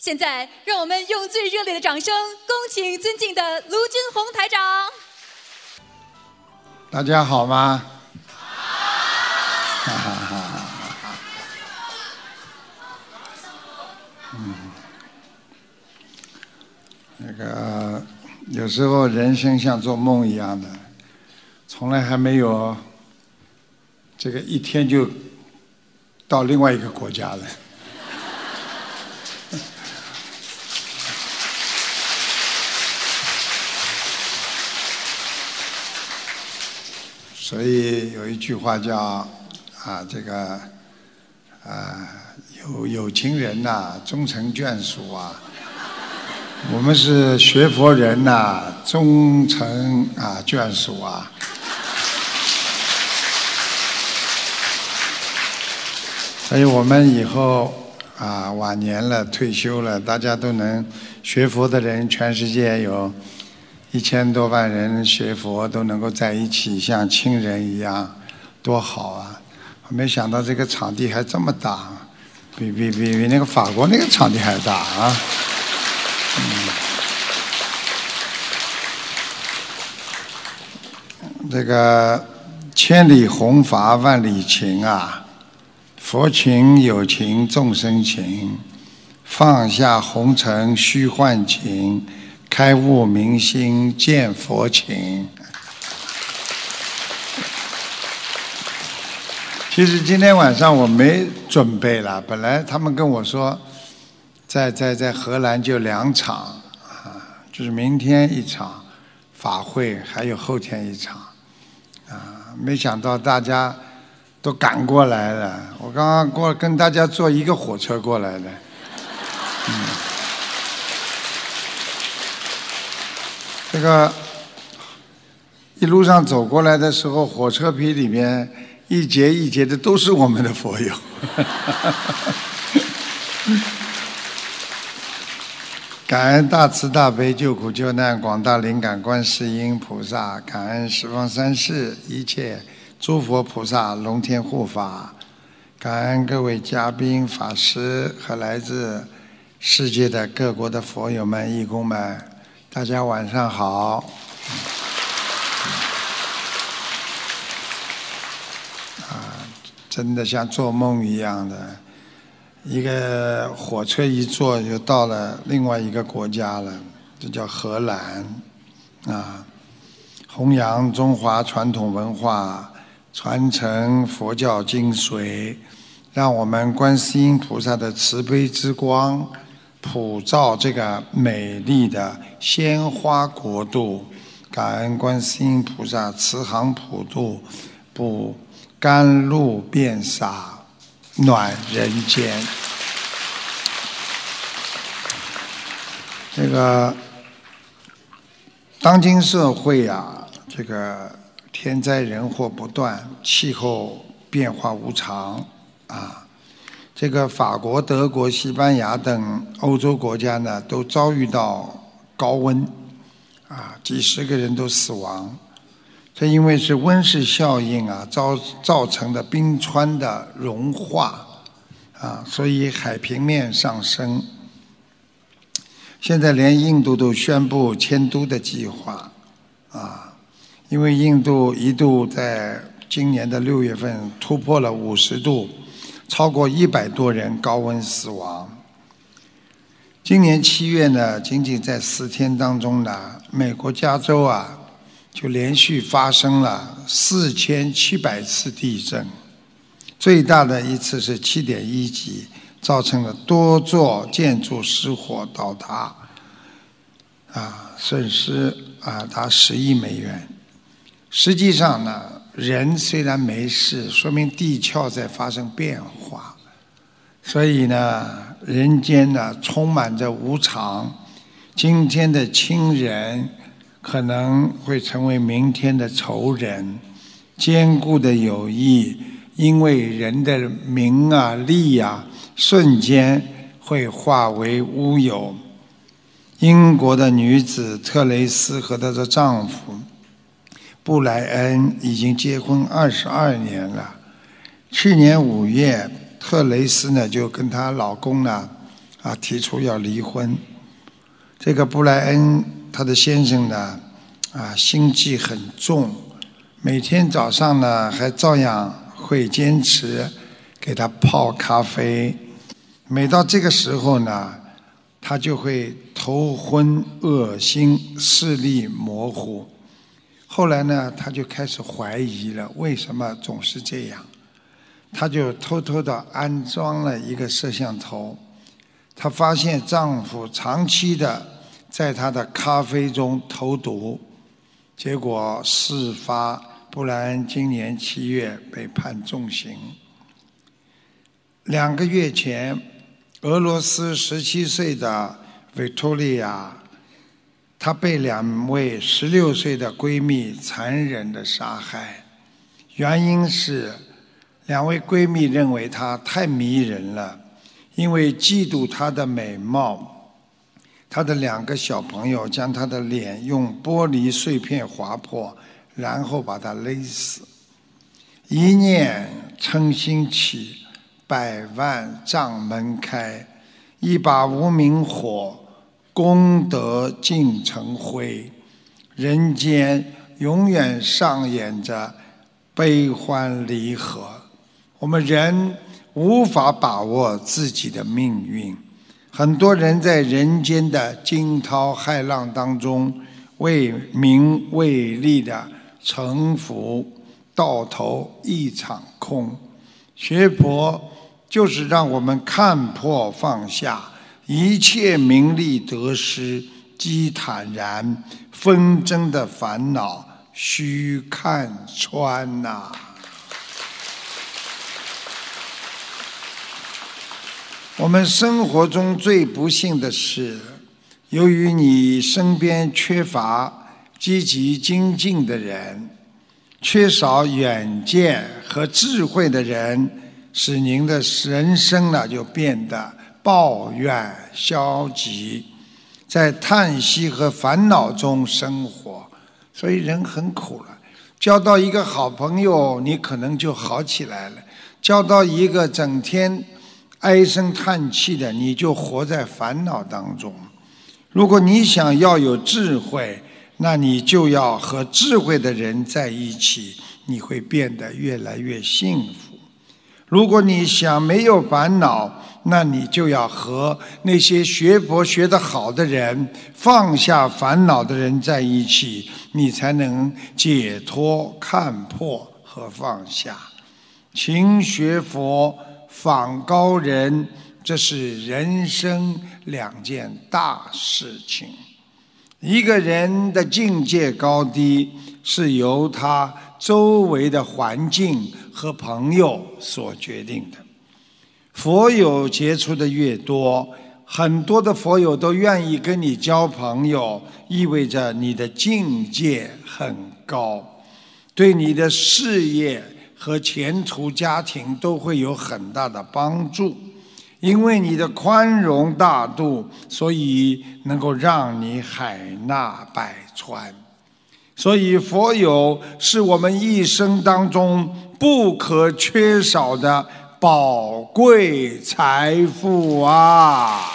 现在，让我们用最热烈的掌声，恭请尊敬的卢军红台长。大家好吗？哈哈哈！嗯，那个有时候人生像做梦一样的，从来还没有这个一天就到另外一个国家了。所以有一句话叫啊，这个啊，有有情人呐，终成眷属啊。我们是学佛人呐，终成啊眷属啊。所以我们以后啊晚年了，退休了，大家都能学佛的人，全世界有。一千多万人学佛都能够在一起，像亲人一样，多好啊！没想到这个场地还这么大，比比比比那个法国那个场地还大啊！嗯这个千里红法万里情啊，佛情有情众生情，放下红尘虚幻情。开悟明心见佛情。其实今天晚上我没准备了，本来他们跟我说，在在在荷兰就两场啊，就是明天一场法会，还有后天一场啊，没想到大家都赶过来了。我刚刚过跟大家坐一个火车过来的，嗯。这个一路上走过来的时候，火车皮里面一节一节的都是我们的佛友。感恩大慈大悲救苦救难广大灵感观世音菩萨，感恩十方三世一切诸佛菩萨龙天护法，感恩各位嘉宾法师和来自世界的各国的佛友们义工们。大家晚上好。啊，真的像做梦一样的，一个火车一坐就到了另外一个国家了，这叫荷兰。啊，弘扬中华传统文化，传承佛教精髓，让我们观世音菩萨的慈悲之光。普照这个美丽的鲜花国度，感恩观世音菩萨慈航普渡，不甘露遍洒暖人间。这个当今社会啊，这个天灾人祸不断，气候变化无常啊。这个法国、德国、西班牙等欧洲国家呢，都遭遇到高温，啊，几十个人都死亡。这因为是温室效应啊，造造成的冰川的融化，啊，所以海平面上升。现在连印度都宣布迁都的计划，啊，因为印度一度在今年的六月份突破了五十度。超过一百多人高温死亡。今年七月呢，仅仅在十天当中呢，美国加州啊，就连续发生了四千七百次地震，最大的一次是七点一级，造成了多座建筑失火倒塌，啊，损失啊达十亿美元。实际上呢。人虽然没事，说明地壳在发生变化，所以呢，人间呢充满着无常。今天的亲人可能会成为明天的仇人，坚固的友谊因为人的名啊利啊，瞬间会化为乌有。英国的女子特蕾斯和她的丈夫。布莱恩已经结婚二十二年了。去年五月，特蕾斯呢就跟她老公呢啊提出要离婚。这个布莱恩他的先生呢啊心计很重，每天早上呢还照样会坚持给他泡咖啡。每到这个时候呢，他就会头昏、恶心、视力模糊。后来呢，他就开始怀疑了，为什么总是这样？他就偷偷的安装了一个摄像头。她发现丈夫长期的在她的咖啡中投毒，结果事发。布莱恩今年七月被判重刑。两个月前，俄罗斯十七岁的维托利亚。她被两位十六岁的闺蜜残忍的杀害，原因是两位闺蜜认为她太迷人了，因为嫉妒她的美貌，她的两个小朋友将她的脸用玻璃碎片划破，然后把她勒死。一念嗔心起，百万障门开，一把无名火。功德尽成灰，人间永远上演着悲欢离合。我们人无法把握自己的命运，很多人在人间的惊涛骇浪当中为名为利的沉浮，到头一场空。学佛就是让我们看破放下。一切名利得失，即坦然；纷争的烦恼，须看穿呐。我们生活中最不幸的是，由于你身边缺乏积极精进的人，缺少远见和智慧的人，使您的人生呢就变得。抱怨、消极，在叹息和烦恼中生活，所以人很苦了。交到一个好朋友，你可能就好起来了；交到一个整天唉声叹气的，你就活在烦恼当中。如果你想要有智慧，那你就要和智慧的人在一起，你会变得越来越幸福。如果你想没有烦恼，那你就要和那些学佛学得好的人、放下烦恼的人在一起，你才能解脱、看破和放下。勤学佛、访高人，这是人生两件大事情。一个人的境界高低，是由他周围的环境和朋友所决定的。佛友接触的越多，很多的佛友都愿意跟你交朋友，意味着你的境界很高，对你的事业和前途、家庭都会有很大的帮助。因为你的宽容大度，所以能够让你海纳百川。所以佛友是我们一生当中不可缺少的。宝贵财富啊！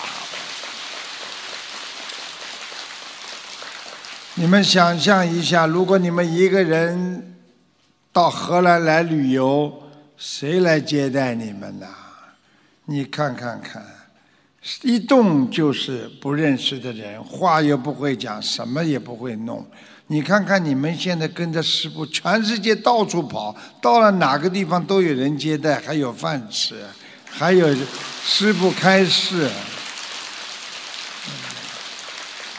你们想象一下，如果你们一个人到荷兰来旅游，谁来接待你们呢？你看看看，一动就是不认识的人，话又不会讲，什么也不会弄。你看看你们现在跟着师傅，全世界到处跑，到了哪个地方都有人接待，还有饭吃，还有师傅开示。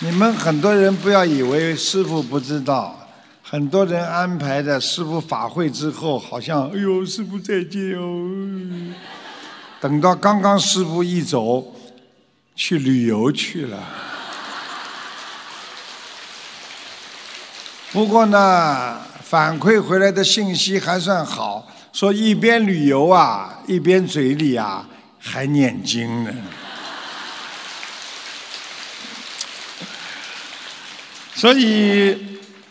你们很多人不要以为师傅不知道，很多人安排的师傅法会之后，好像哎呦师傅再见哦，等到刚刚师傅一走，去旅游去了。不过呢，反馈回来的信息还算好，说一边旅游啊，一边嘴里啊还念经呢。所以，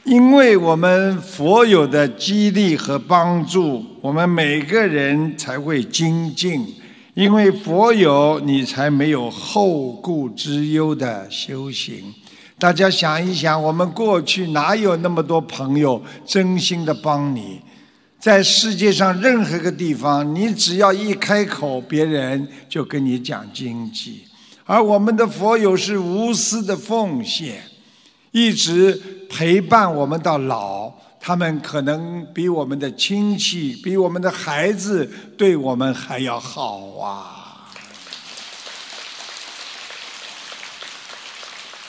因为我们佛有的激励和帮助，我们每个人才会精进，因为佛有，你才没有后顾之忧的修行。大家想一想，我们过去哪有那么多朋友真心的帮你？在世界上任何一个地方，你只要一开口，别人就跟你讲经济。而我们的佛友是无私的奉献，一直陪伴我们到老。他们可能比我们的亲戚、比我们的孩子对我们还要好啊！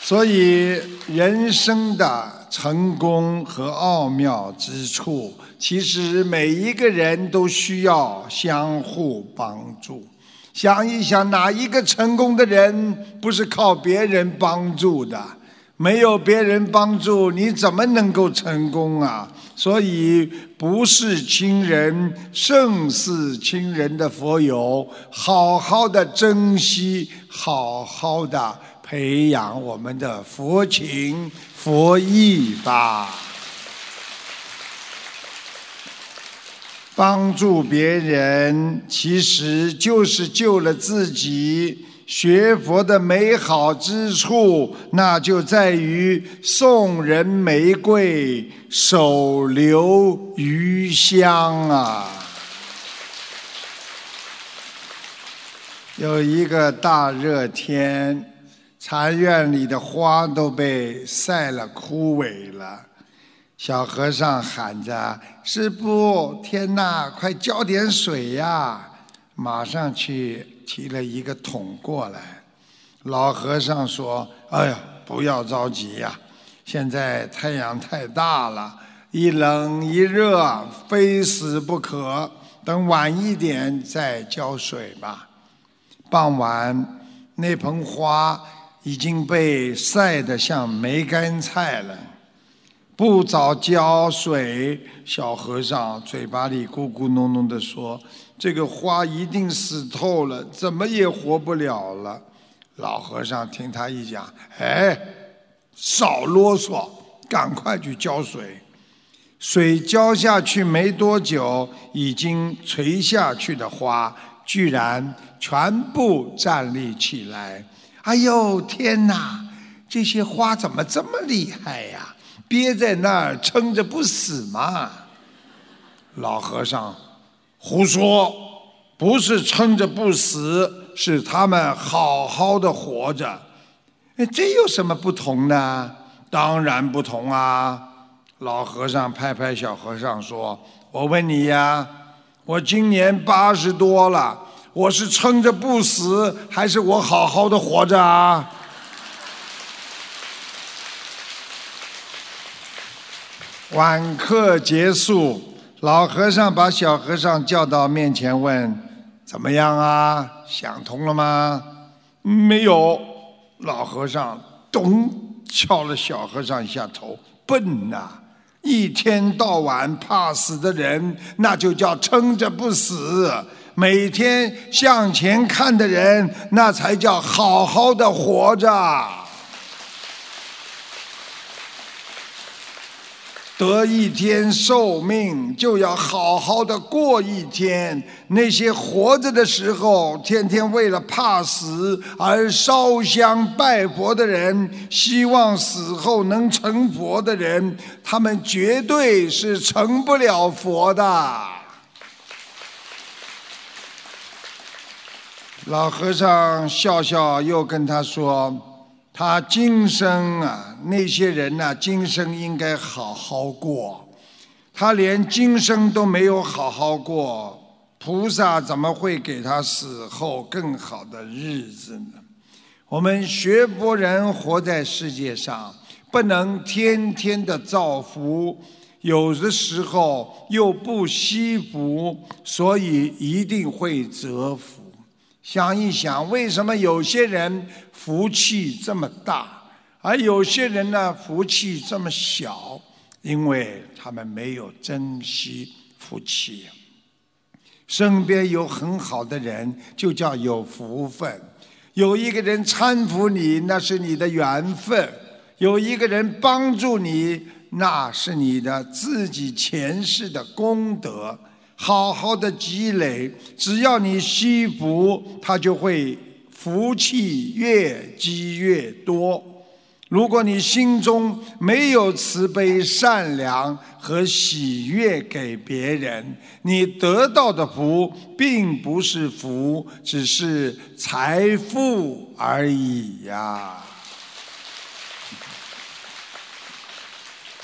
所以，人生的成功和奥妙之处，其实每一个人都需要相互帮助。想一想，哪一个成功的人不是靠别人帮助的？没有别人帮助，你怎么能够成功啊？所以，不是亲人胜似亲人的佛友，好好的珍惜，好好的培养我们的佛情佛意吧。帮助别人，其实就是救了自己。学佛的美好之处，那就在于送人玫瑰，手留余香啊！有一个大热天，禅院里的花都被晒了枯萎了。小和尚喊着：“师傅，天哪，快浇点水呀！”马上去。提了一个桶过来，老和尚说：“哎呀，不要着急呀，现在太阳太大了，一冷一热，非死不可。等晚一点再浇水吧。”傍晚，那盆花已经被晒得像梅干菜了。不早浇水，小和尚嘴巴里咕咕哝哝地说。这个花一定死透了，怎么也活不了了。老和尚听他一讲，哎，少啰嗦，赶快去浇水。水浇下去没多久，已经垂下去的花居然全部站立起来。哎呦天哪，这些花怎么这么厉害呀？憋在那儿撑着不死吗？老和尚。胡说，不是撑着不死，是他们好好的活着。哎，这有什么不同呢？当然不同啊！老和尚拍拍小和尚说：“我问你呀，我今年八十多了，我是撑着不死，还是我好好的活着啊？”晚课结束。老和尚把小和尚叫到面前，问：“怎么样啊？想通了吗？”“没有。”老和尚咚敲了小和尚一下头：“笨呐！一天到晚怕死的人，那就叫撑着不死；每天向前看的人，那才叫好好的活着。”得一天寿命，就要好好的过一天。那些活着的时候，天天为了怕死而烧香拜佛的人，希望死后能成佛的人，他们绝对是成不了佛的。老和尚笑笑，又跟他说。他今生啊，那些人呢？今生应该好好过。他连今生都没有好好过，菩萨怎么会给他死后更好的日子呢？我们学佛人活在世界上，不能天天的造福，有的时候又不惜福，所以一定会折福。想一想，为什么有些人福气这么大，而有些人呢福气这么小？因为他们没有珍惜福气。身边有很好的人，就叫有福分。有一个人搀扶你，那是你的缘分；有一个人帮助你，那是你的自己前世的功德。好好的积累，只要你惜福，它就会福气越积越多。如果你心中没有慈悲、善良和喜悦给别人，你得到的福并不是福，只是财富而已呀。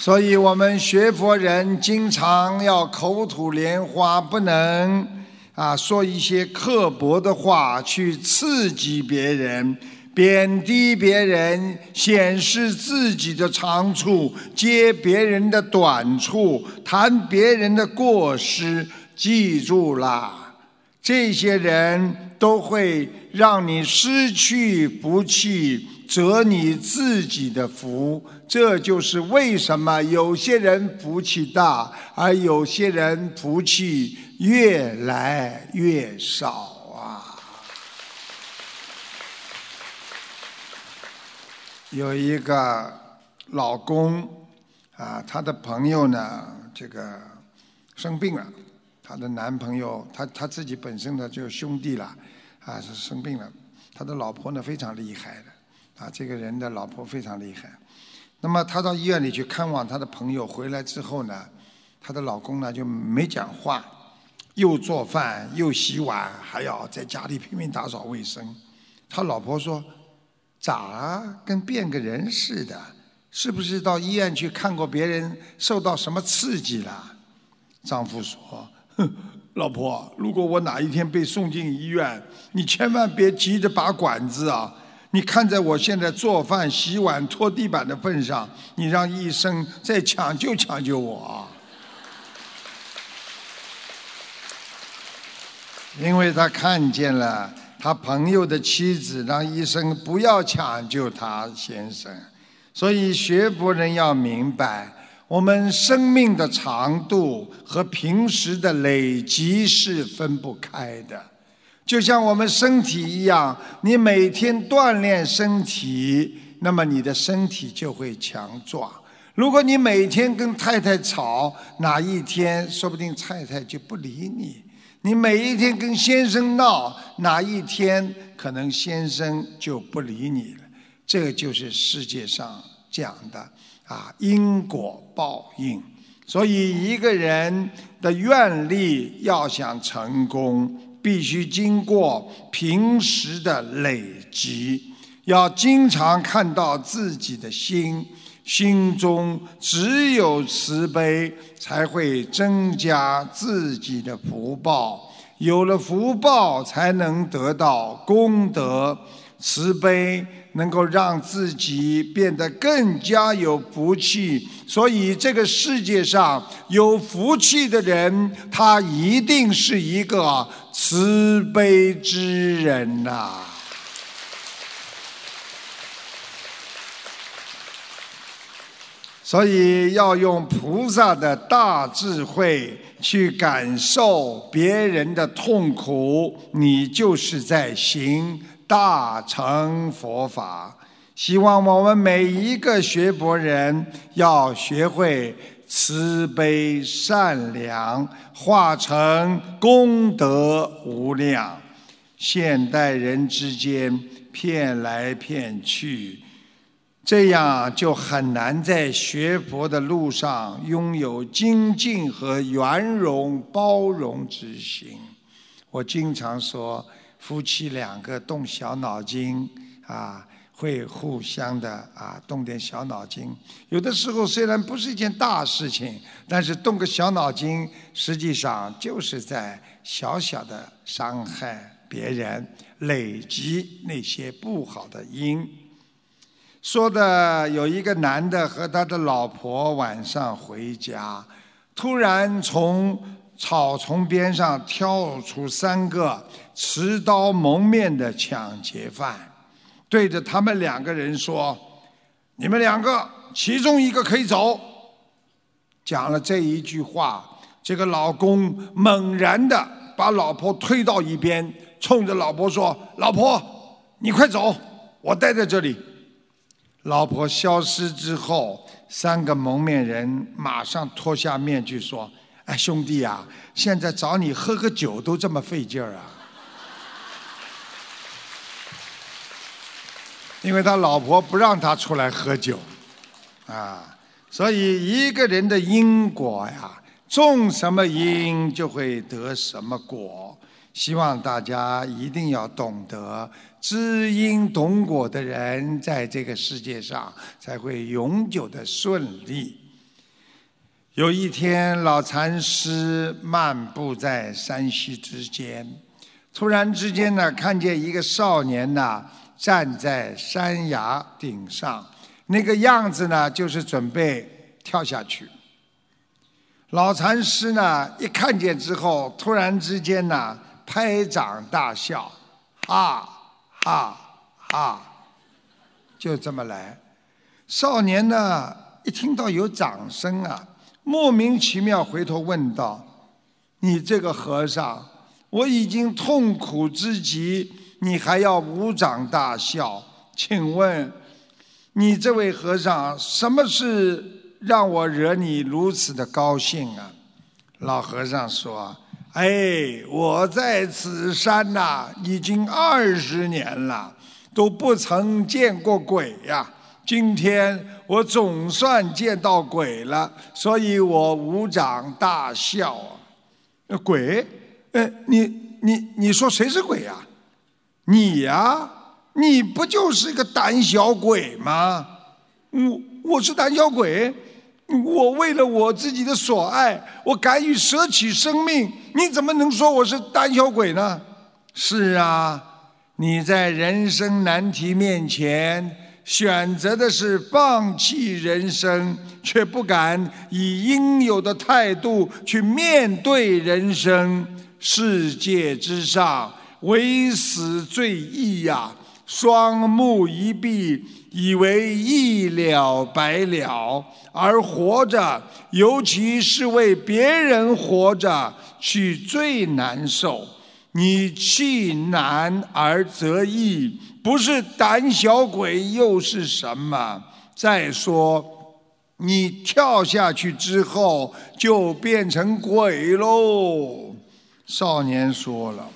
所以，我们学佛人经常要口吐莲花，不能啊说一些刻薄的话去刺激别人。贬低别人，显示自己的长处，揭别人的短处，谈别人的过失。记住啦，这些人都会让你失去福气，折你自己的福。这就是为什么有些人福气大，而有些人福气越来越少啊。有一个老公啊，他的朋友呢，这个生病了，他的男朋友，他他自己本身呢就兄弟了，啊是生病了，他的老婆呢非常厉害的，啊这个人的老婆非常厉害，那么他到医院里去看望他的朋友，回来之后呢，他的老公呢就没讲话，又做饭又洗碗，还要在家里拼命打扫卫生，他老婆说。咋跟变个人似的？是不是到医院去看过别人受到什么刺激了？丈夫说：“哼，老婆，如果我哪一天被送进医院，你千万别急着拔管子啊！你看在我现在做饭、洗碗、拖地板的份上，你让医生再抢救抢救我。”因为他看见了。他朋友的妻子让医生不要抢救他先生，所以学佛人要明白，我们生命的长度和平时的累积是分不开的。就像我们身体一样，你每天锻炼身体，那么你的身体就会强壮。如果你每天跟太太吵，哪一天说不定太太就不理你。你每一天跟先生闹，哪一天可能先生就不理你了？这个就是世界上讲的啊，因果报应。所以一个人的愿力要想成功，必须经过平时的累积，要经常看到自己的心。心中只有慈悲，才会增加自己的福报。有了福报，才能得到功德。慈悲能够让自己变得更加有福气。所以，这个世界上有福气的人，他一定是一个慈悲之人呐。所以要用菩萨的大智慧去感受别人的痛苦，你就是在行大乘佛法。希望我们每一个学佛人要学会慈悲善良，化成功德无量。现代人之间骗来骗去。这样就很难在学佛的路上拥有精进和圆融包容之心。我经常说，夫妻两个动小脑筋啊，会互相的啊动点小脑筋。有的时候虽然不是一件大事情，但是动个小脑筋，实际上就是在小小的伤害别人，累积那些不好的因。说的有一个男的和他的老婆晚上回家，突然从草丛边上跳出三个持刀蒙面的抢劫犯，对着他们两个人说：“你们两个其中一个可以走。”讲了这一句话，这个老公猛然的把老婆推到一边，冲着老婆说：“老婆，你快走，我待在这里。”老婆消失之后，三个蒙面人马上脱下面具说：“哎，兄弟啊，现在找你喝个酒都这么费劲儿啊！因为他老婆不让他出来喝酒，啊，所以一个人的因果呀，种什么因就会得什么果。希望大家一定要懂得知因懂果的人，在这个世界上才会永久的顺利。有一天，老禅师漫步在山溪之间，突然之间呢，看见一个少年呐。站在山崖顶上，那个样子呢，就是准备跳下去。老禅师呢，一看见之后，突然之间呢，拍掌大笑，哈哈哈，就这么来。少年呢，一听到有掌声啊，莫名其妙回头问道：“你这个和尚，我已经痛苦之极。”你还要鼓掌大笑？请问，你这位和尚，什么事让我惹你如此的高兴啊？老和尚说：“哎，我在此山呐，已经二十年了，都不曾见过鬼呀。今天我总算见到鬼了，所以我鼓掌大笑啊。鬼？呃，你你你说谁是鬼呀？”你呀，你不就是个胆小鬼吗？我我是胆小鬼，我为了我自己的所爱，我敢于舍弃生命，你怎么能说我是胆小鬼呢？是啊，你在人生难题面前选择的是放弃人生，却不敢以应有的态度去面对人生。世界之上。唯死最易呀！双目一闭，以为一了百了；而活着，尤其是为别人活着，去最难受。你弃难而则易，不是胆小鬼又是什么？再说，你跳下去之后，就变成鬼喽。少年说了。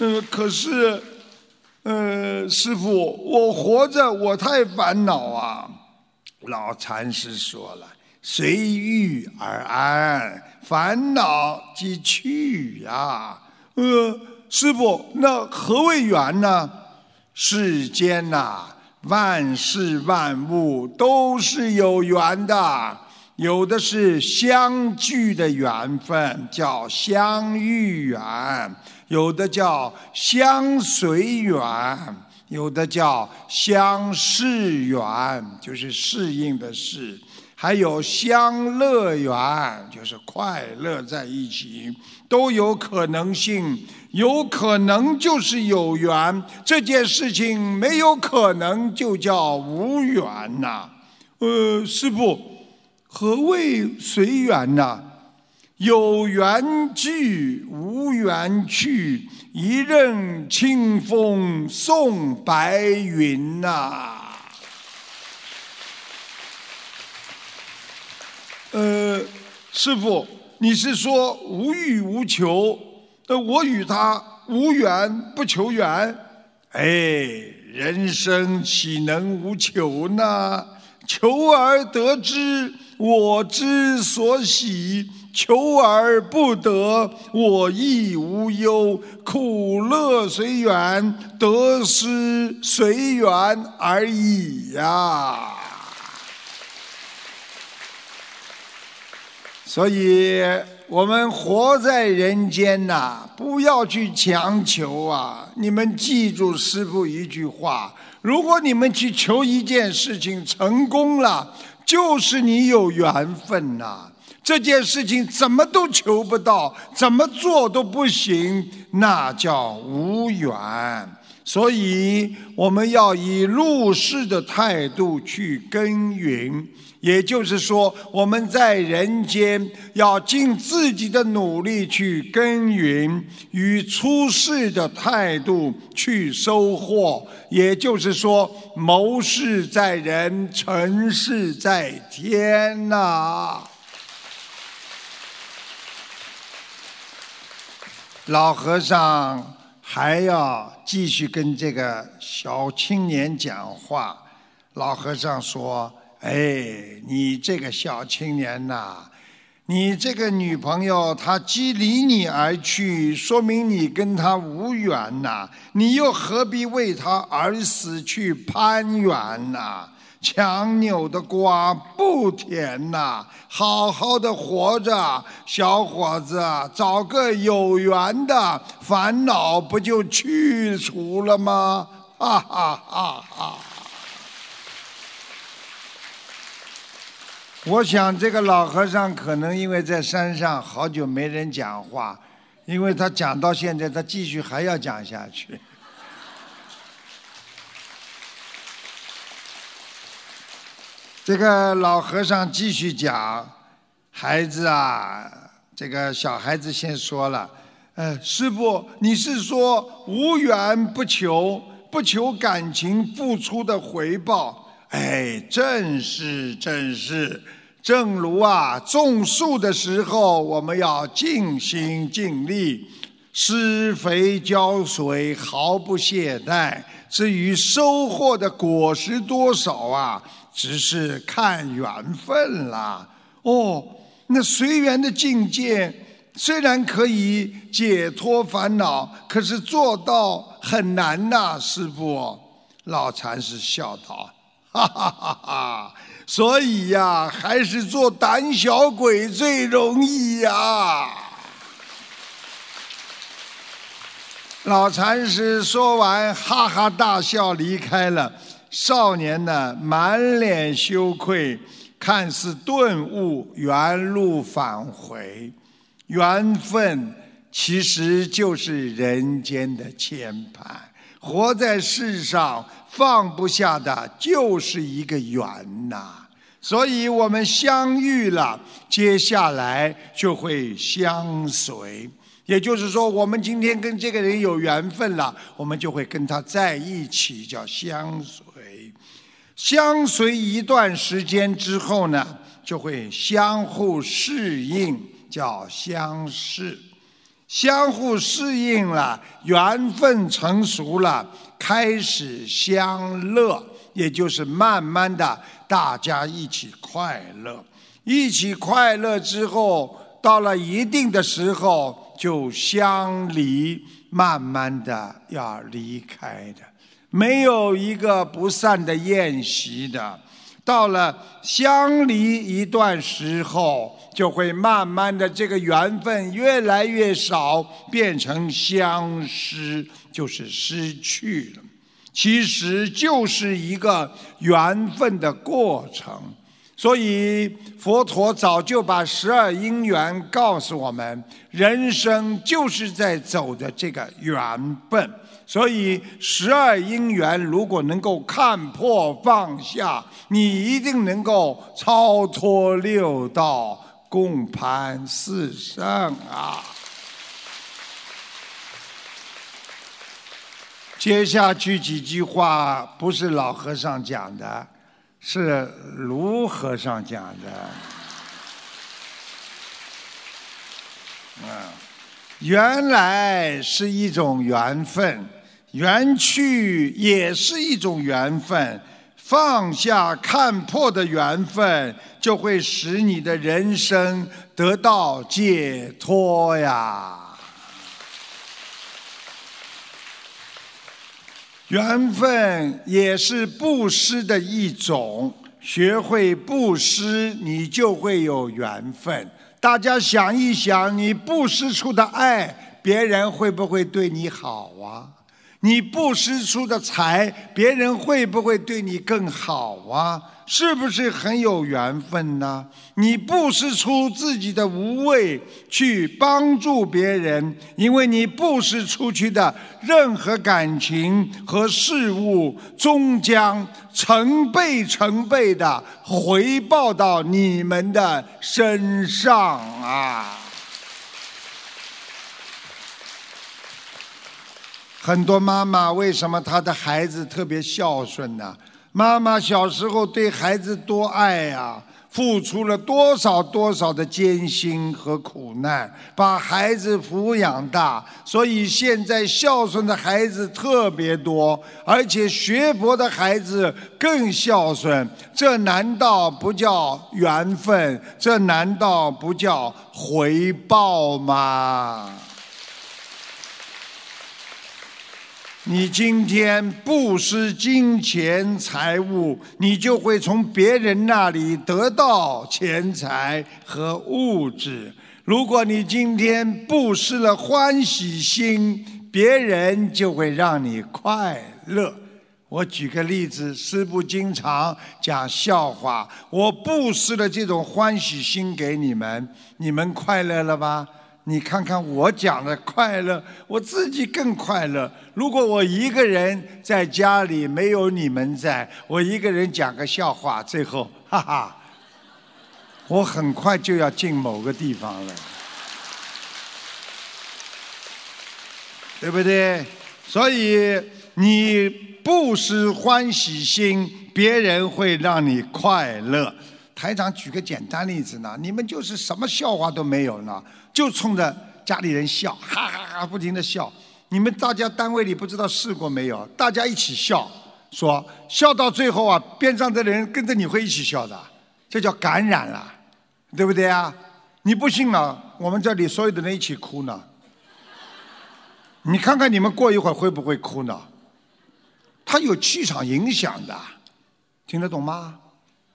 嗯，可是，呃，师傅，我活着我太烦恼啊。老禅师说了：“随遇而安，烦恼即去呀。”呃，师傅，那何为缘呢？世间呐，万事万物都是有缘的，有的是相聚的缘分，叫相遇缘。有的叫相随缘，有的叫相适缘，就是适应的适；还有相乐缘，就是快乐在一起，都有可能性。有可能就是有缘，这件事情没有可能就叫无缘呐。呃，师傅，何谓随缘呐？有缘聚，无缘去，一任清风送白云呐。呃，师傅，你是说无欲无求？那我与他无缘不求缘？哎，人生岂能无求呢？求而得之，我之所喜。求而不得，我亦无忧。苦乐随缘，得失随缘而已呀。所以，我们活在人间呐，不要去强求啊！你们记住师傅一句话：如果你们去求一件事情成功了，就是你有缘分呐。这件事情怎么都求不到，怎么做都不行，那叫无缘。所以我们要以入世的态度去耕耘，也就是说，我们在人间要尽自己的努力去耕耘，与出世的态度去收获。也就是说，谋事在人，成事在天呐。老和尚。还要继续跟这个小青年讲话。老和尚说：“哎，你这个小青年呐，你这个女朋友她既离你而去，说明你跟她无缘呐。你又何必为她而死去攀缘呐？”强扭的瓜不甜呐，好好的活着，小伙子，找个有缘的，烦恼不就去除了吗？哈哈哈哈！我想这个老和尚可能因为在山上好久没人讲话，因为他讲到现在，他继续还要讲下去。这个老和尚继续讲：“孩子啊，这个小孩子先说了，呃，师傅，你是说无缘不求，不求感情付出的回报？哎，正是，正是。正如啊，种树的时候，我们要尽心尽力，施肥浇水，毫不懈怠。至于收获的果实多少啊？”只是看缘分啦。哦，那随缘的境界虽然可以解脱烦恼，可是做到很难呐，师傅。老禅师笑道：“哈哈哈哈！所以呀，还是做胆小鬼最容易呀。”老禅师说完，哈哈大笑，离开了。少年呢，满脸羞愧，看似顿悟，原路返回。缘分其实就是人间的牵绊，活在世上放不下的就是一个缘呐。所以我们相遇了，接下来就会相随。也就是说，我们今天跟这个人有缘分了，我们就会跟他在一起，叫相随。相随一段时间之后呢，就会相互适应，叫相识。相互适应了，缘分成熟了，开始相乐，也就是慢慢的大家一起快乐。一起快乐之后，到了一定的时候就相离，慢慢的要离开的。没有一个不散的宴席的，到了相离一段时候，就会慢慢的这个缘分越来越少，变成相失，就是失去了。其实就是一个缘分的过程。所以佛陀早就把十二因缘告诉我们，人生就是在走的这个缘分。所以，十二因缘如果能够看破放下，你一定能够超脱六道，共攀四圣啊！接下去几句话不是老和尚讲的，是卢和尚讲的。嗯，原来是一种缘分。缘去也是一种缘分，放下看破的缘分，就会使你的人生得到解脱呀。缘分也是布施的一种，学会布施，你就会有缘分。大家想一想，你布施出的爱，别人会不会对你好啊？你布施出的财，别人会不会对你更好啊？是不是很有缘分呢？你布施出自己的无畏去帮助别人，因为你布施出去的任何感情和事物，终将成倍成倍的回报到你们的身上啊！很多妈妈为什么她的孩子特别孝顺呢？妈妈小时候对孩子多爱呀，付出了多少多少的艰辛和苦难，把孩子抚养大，所以现在孝顺的孩子特别多，而且学佛的孩子更孝顺。这难道不叫缘分？这难道不叫回报吗？你今天布施金钱财物，你就会从别人那里得到钱财和物质。如果你今天布施了欢喜心，别人就会让你快乐。我举个例子，师父经常讲笑话。我布施了这种欢喜心给你们，你们快乐了吧？你看看我讲的快乐，我自己更快乐。如果我一个人在家里没有你们在，我一个人讲个笑话，最后哈哈，我很快就要进某个地方了，对不对？所以你不失欢喜心，别人会让你快乐。台长举个简单例子呢，你们就是什么笑话都没有呢？就冲着家里人笑，哈哈哈，不停的笑。你们大家单位里不知道试过没有？大家一起笑，说笑到最后啊，边上的人跟着你会一起笑的，这叫感染了，对不对啊？你不信了，我们这里所有的人一起哭呢。你看看你们过一会儿会不会哭呢？它有气场影响的，听得懂吗？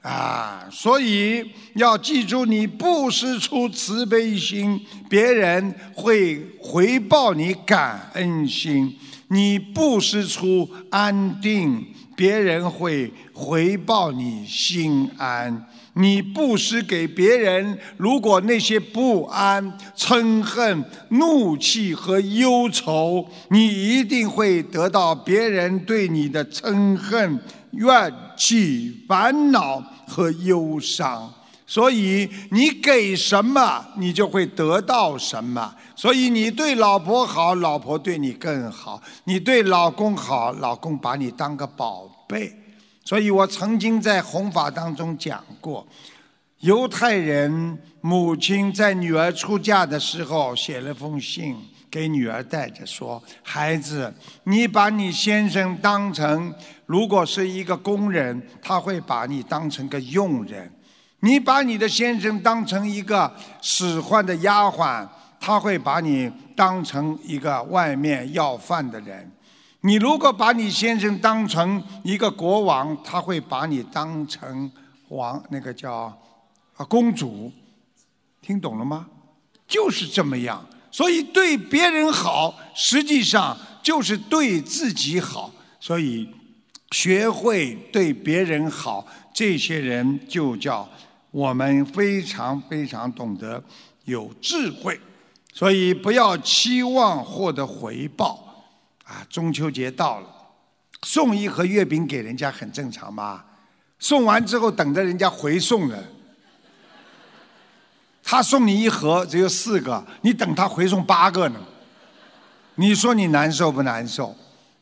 啊，所以要记住，你布施出慈悲心，别人会回报你感恩心；你布施出安定，别人会回报你心安。你布施给别人，如果那些不安、嗔恨、怒气和忧愁，你一定会得到别人对你的嗔恨、怨气、烦恼和忧伤。所以你给什么，你就会得到什么。所以你对老婆好，老婆对你更好；你对老公好，老公把你当个宝贝。所以我曾经在弘法当中讲过，犹太人母亲在女儿出嫁的时候写了封信给女儿带着说：“孩子，你把你先生当成如果是一个工人，他会把你当成个佣人；你把你的先生当成一个使唤的丫鬟，他会把你当成一个外面要饭的人。”你如果把你先生当成一个国王，他会把你当成王，那个叫啊公主，听懂了吗？就是这么样。所以对别人好，实际上就是对自己好。所以学会对别人好，这些人就叫我们非常非常懂得有智慧。所以不要期望获得回报。啊，中秋节到了，送一盒月饼给人家很正常吧？送完之后等着人家回送呢。他送你一盒只有四个，你等他回送八个呢。你说你难受不难受？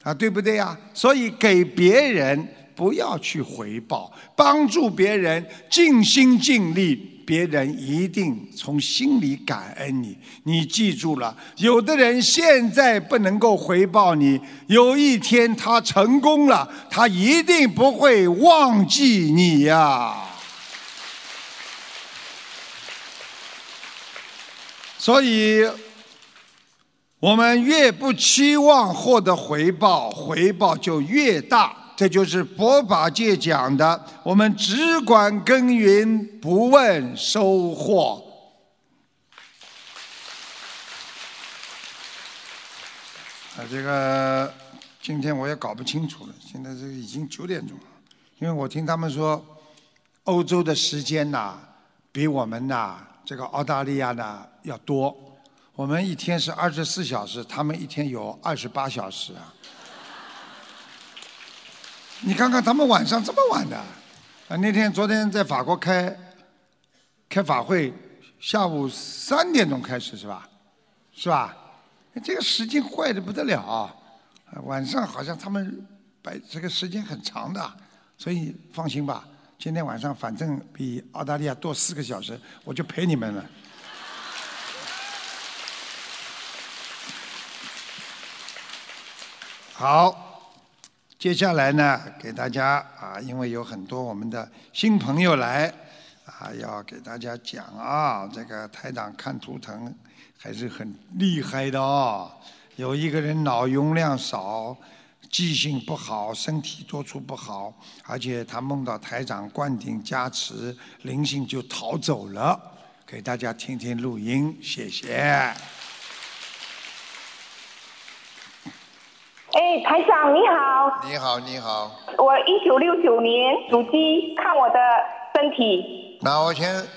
啊，对不对呀？所以给别人不要去回报，帮助别人尽心尽力。别人一定从心里感恩你，你记住了。有的人现在不能够回报你，有一天他成功了，他一定不会忘记你呀。所以，我们越不期望获得回报，回报就越大。这就是佛法界讲的，我们只管耕耘，不问收获。啊，这个今天我也搞不清楚了，现在这已经九点钟了，因为我听他们说，欧洲的时间呐，比我们呐这个澳大利亚呢要多，我们一天是二十四小时，他们一天有二十八小时啊。你看看他们晚上这么晚的，啊，那天昨天在法国开开法会，下午三点钟开始是吧？是吧？这个时间坏的不得了啊！晚上好像他们摆这个时间很长的，所以放心吧，今天晚上反正比澳大利亚多四个小时，我就陪你们了。好。接下来呢，给大家啊，因为有很多我们的新朋友来，啊，要给大家讲啊，这个台长看图腾还是很厉害的哦。有一个人脑容量少，记性不好，身体多处不好，而且他梦到台长灌顶加持，灵性就逃走了。给大家听听录音，谢谢。哎，台长你好！你好，你好。我一九六九年属鸡，看我的身体。那我先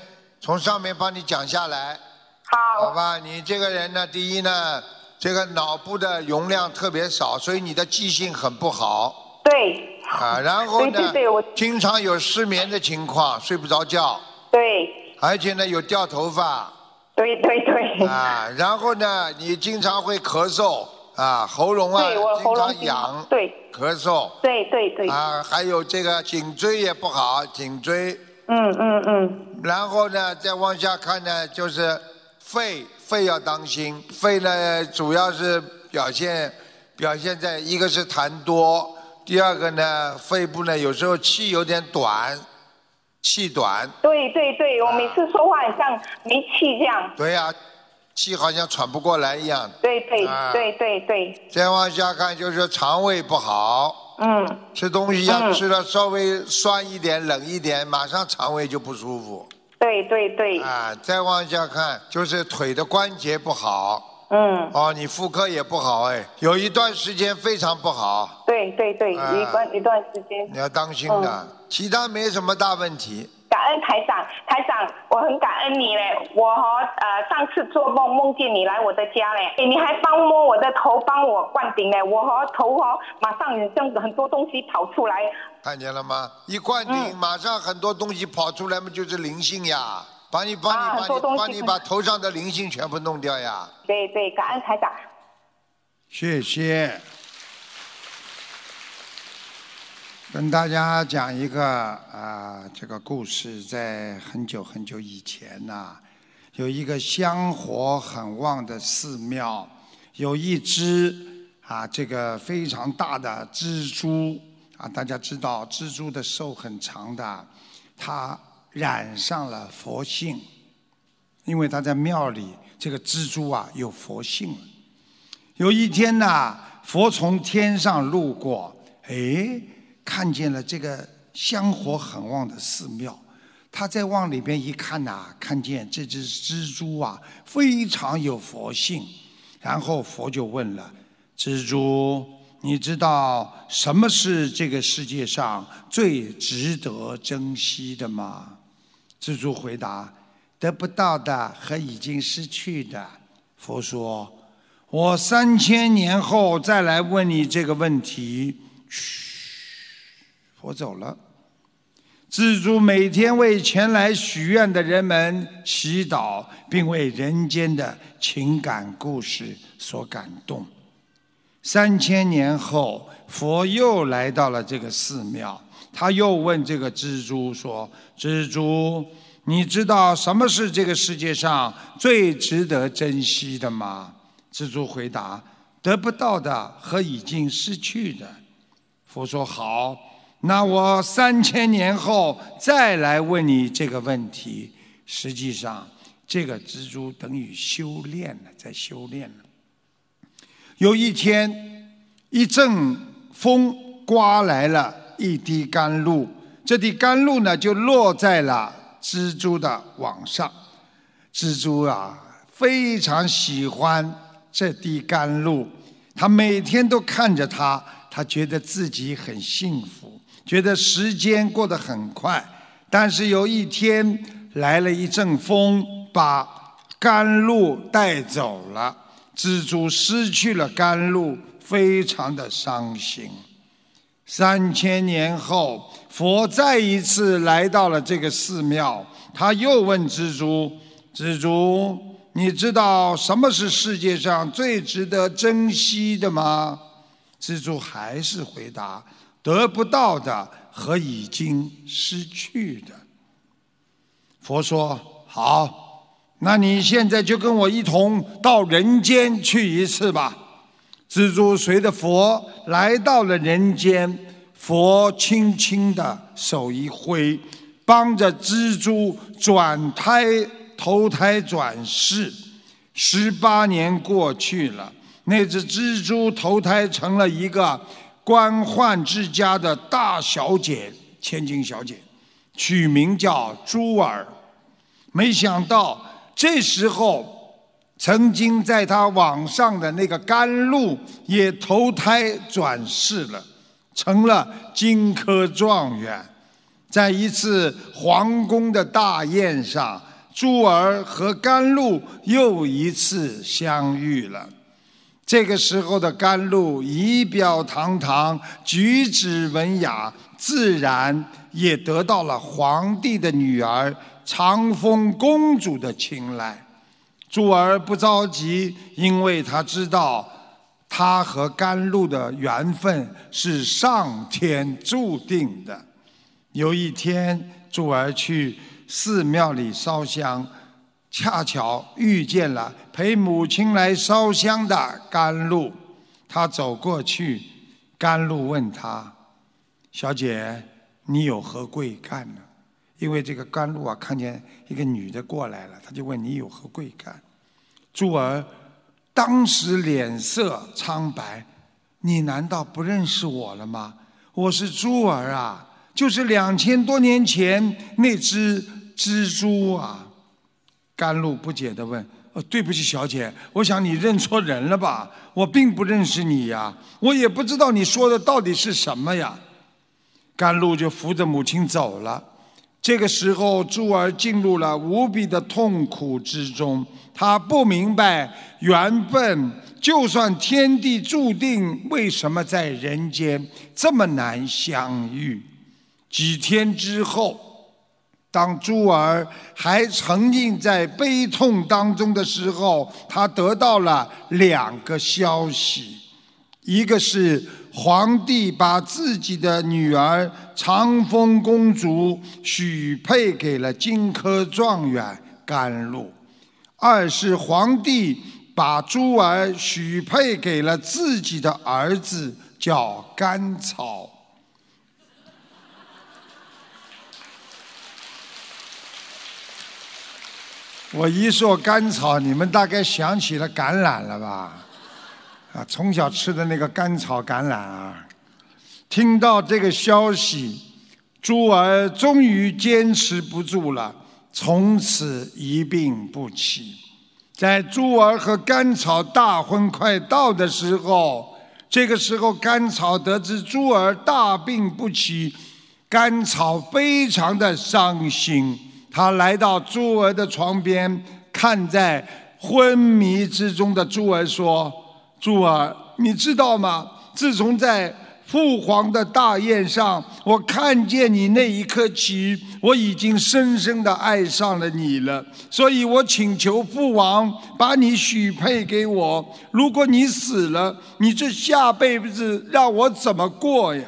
从上面帮你讲下来。好。好吧，你这个人呢，第一呢，这个脑部的容量特别少，所以你的记性很不好。对。啊，然后呢，对对对，我经常有失眠的情况，睡不着觉。对。而且呢，有掉头发。对对对。啊，然后呢，你经常会咳嗽。啊，喉咙啊，经常痒，对，咳嗽，对对对，啊，还有这个颈椎也不好，颈椎，嗯嗯嗯，然后呢，再往下看呢，就是肺，肺要当心，肺呢主要是表现表现在一个是痰多，第二个呢，肺部呢有时候气有点短，气短，对对对，我每次说话很像没气这样，对呀。气好像喘不过来一样。对对对对对。再往下看就是肠胃不好。嗯。吃东西要吃的稍微酸一点、冷一点，马上肠胃就不舒服。对对对。啊，再往下看就是腿的关节不好。嗯。哦，你妇科也不好哎，有一段时间非常不好。对对对，一段一段时间。你要当心的，其他没什么大问题。台长，台长，我很感恩你嘞。我和呃上次做梦梦见你来我的家嘞，你还帮摸我的头，帮我灌顶嘞。我和头和马上像很多东西跑出来。看见了吗？一灌顶，马上很多东西跑出来嘛，就是灵性呀，帮你帮你帮你帮你把头上的灵性全部弄掉呀。对对，感恩台长。谢谢。跟大家讲一个啊，这个故事，在很久很久以前呐，有一个香火很旺的寺庙，有一只啊，这个非常大的蜘蛛啊，大家知道蜘蛛的寿很长的，它染上了佛性，因为它在庙里，这个蜘蛛啊有佛性。有一天呐，佛从天上路过，哎。看见了这个香火很旺的寺庙，他再往里边一看呐，看见这只蜘蛛啊，非常有佛性。然后佛就问了：“蜘蛛，你知道什么是这个世界上最值得珍惜的吗？”蜘蛛回答：“得不到的和已经失去的。”佛说：“我三千年后再来问你这个问题。”嘘。我走了。蜘蛛每天为前来许愿的人们祈祷，并为人间的情感故事所感动。三千年后，佛又来到了这个寺庙，他又问这个蜘蛛说：“蜘蛛，你知道什么是这个世界上最值得珍惜的吗？”蜘蛛回答：“得不到的和已经失去的。”佛说：“好。”那我三千年后再来问你这个问题，实际上这个蜘蛛等于修炼了，在修炼了。有一天，一阵风刮来了一滴甘露，这滴甘露呢就落在了蜘蛛的网上。蜘蛛啊，非常喜欢这滴甘露，它每天都看着它，它觉得自己很幸福，觉得时间过得很快。但是有一天来了一阵风，把甘露带走了，蜘蛛失去了甘露，非常的伤心。三千年后，佛再一次来到了这个寺庙，他又问蜘蛛：“蜘蛛，你知道什么是世界上最值得珍惜的吗？”蜘蛛还是回答：“得不到的和已经失去的。”佛说：“好，那你现在就跟我一同到人间去一次吧。”蜘蛛随着佛来到了人间，佛轻轻的手一挥，帮着蜘蛛转胎投胎转世。十八年过去了，那只蜘蛛投胎成了一个官宦之家的大小姐，千金小姐，取名叫珠儿。没想到这时候。曾经在他网上的那个甘露也投胎转世了，成了金科状元。在一次皇宫的大宴上，珠儿和甘露又一次相遇了。这个时候的甘露仪表堂堂，举止文雅，自然也得到了皇帝的女儿长风公主的青睐。珠儿不着急，因为他知道，他和甘露的缘分是上天注定的。有一天，珠儿去寺庙里烧香，恰巧遇见了陪母亲来烧香的甘露。他走过去，甘露问他：“小姐，你有何贵干呢？”因为这个甘露啊，看见一个女的过来了，他就问你有何贵干。珠儿当时脸色苍白，你难道不认识我了吗？我是珠儿啊，就是两千多年前那只蜘蛛啊。甘露不解地问：“哦，对不起，小姐，我想你认错人了吧？我并不认识你呀，我也不知道你说的到底是什么呀。”甘露就扶着母亲走了。这个时候，珠儿进入了无比的痛苦之中。他不明白缘分，就算天地注定，为什么在人间这么难相遇？几天之后，当珠儿还沉浸在悲痛当中的时候，他得到了两个消息：一个是皇帝把自己的女儿长风公主许配给了金科状元甘露。二是皇帝把珠儿许配给了自己的儿子，叫甘草。我一说甘草，你们大概想起了橄榄了吧？啊，从小吃的那个甘草橄榄啊！听到这个消息，珠儿终于坚持不住了。从此一病不起，在珠儿和甘草大婚快到的时候，这个时候甘草得知珠儿大病不起，甘草非常的伤心。他来到珠儿的床边，看在昏迷之中的珠儿说：“珠儿，你知道吗？自从在……”父皇的大宴上，我看见你那一刻起，我已经深深的爱上了你了。所以我请求父王把你许配给我。如果你死了，你这下辈子让我怎么过呀？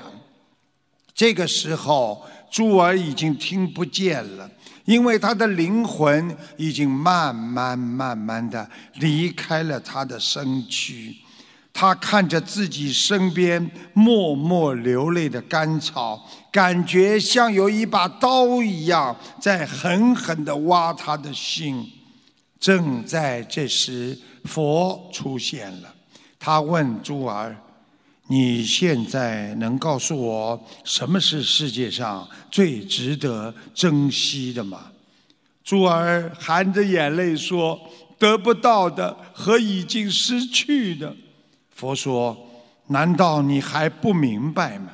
这个时候，珠儿已经听不见了，因为他的灵魂已经慢慢慢慢的离开了他的身躯。他看着自己身边默默流泪的甘草，感觉像有一把刀一样在狠狠地挖他的心。正在这时，佛出现了。他问珠儿：“你现在能告诉我什么是世界上最值得珍惜的吗？”珠儿含着眼泪说：“得不到的和已经失去的。”佛说：“难道你还不明白吗？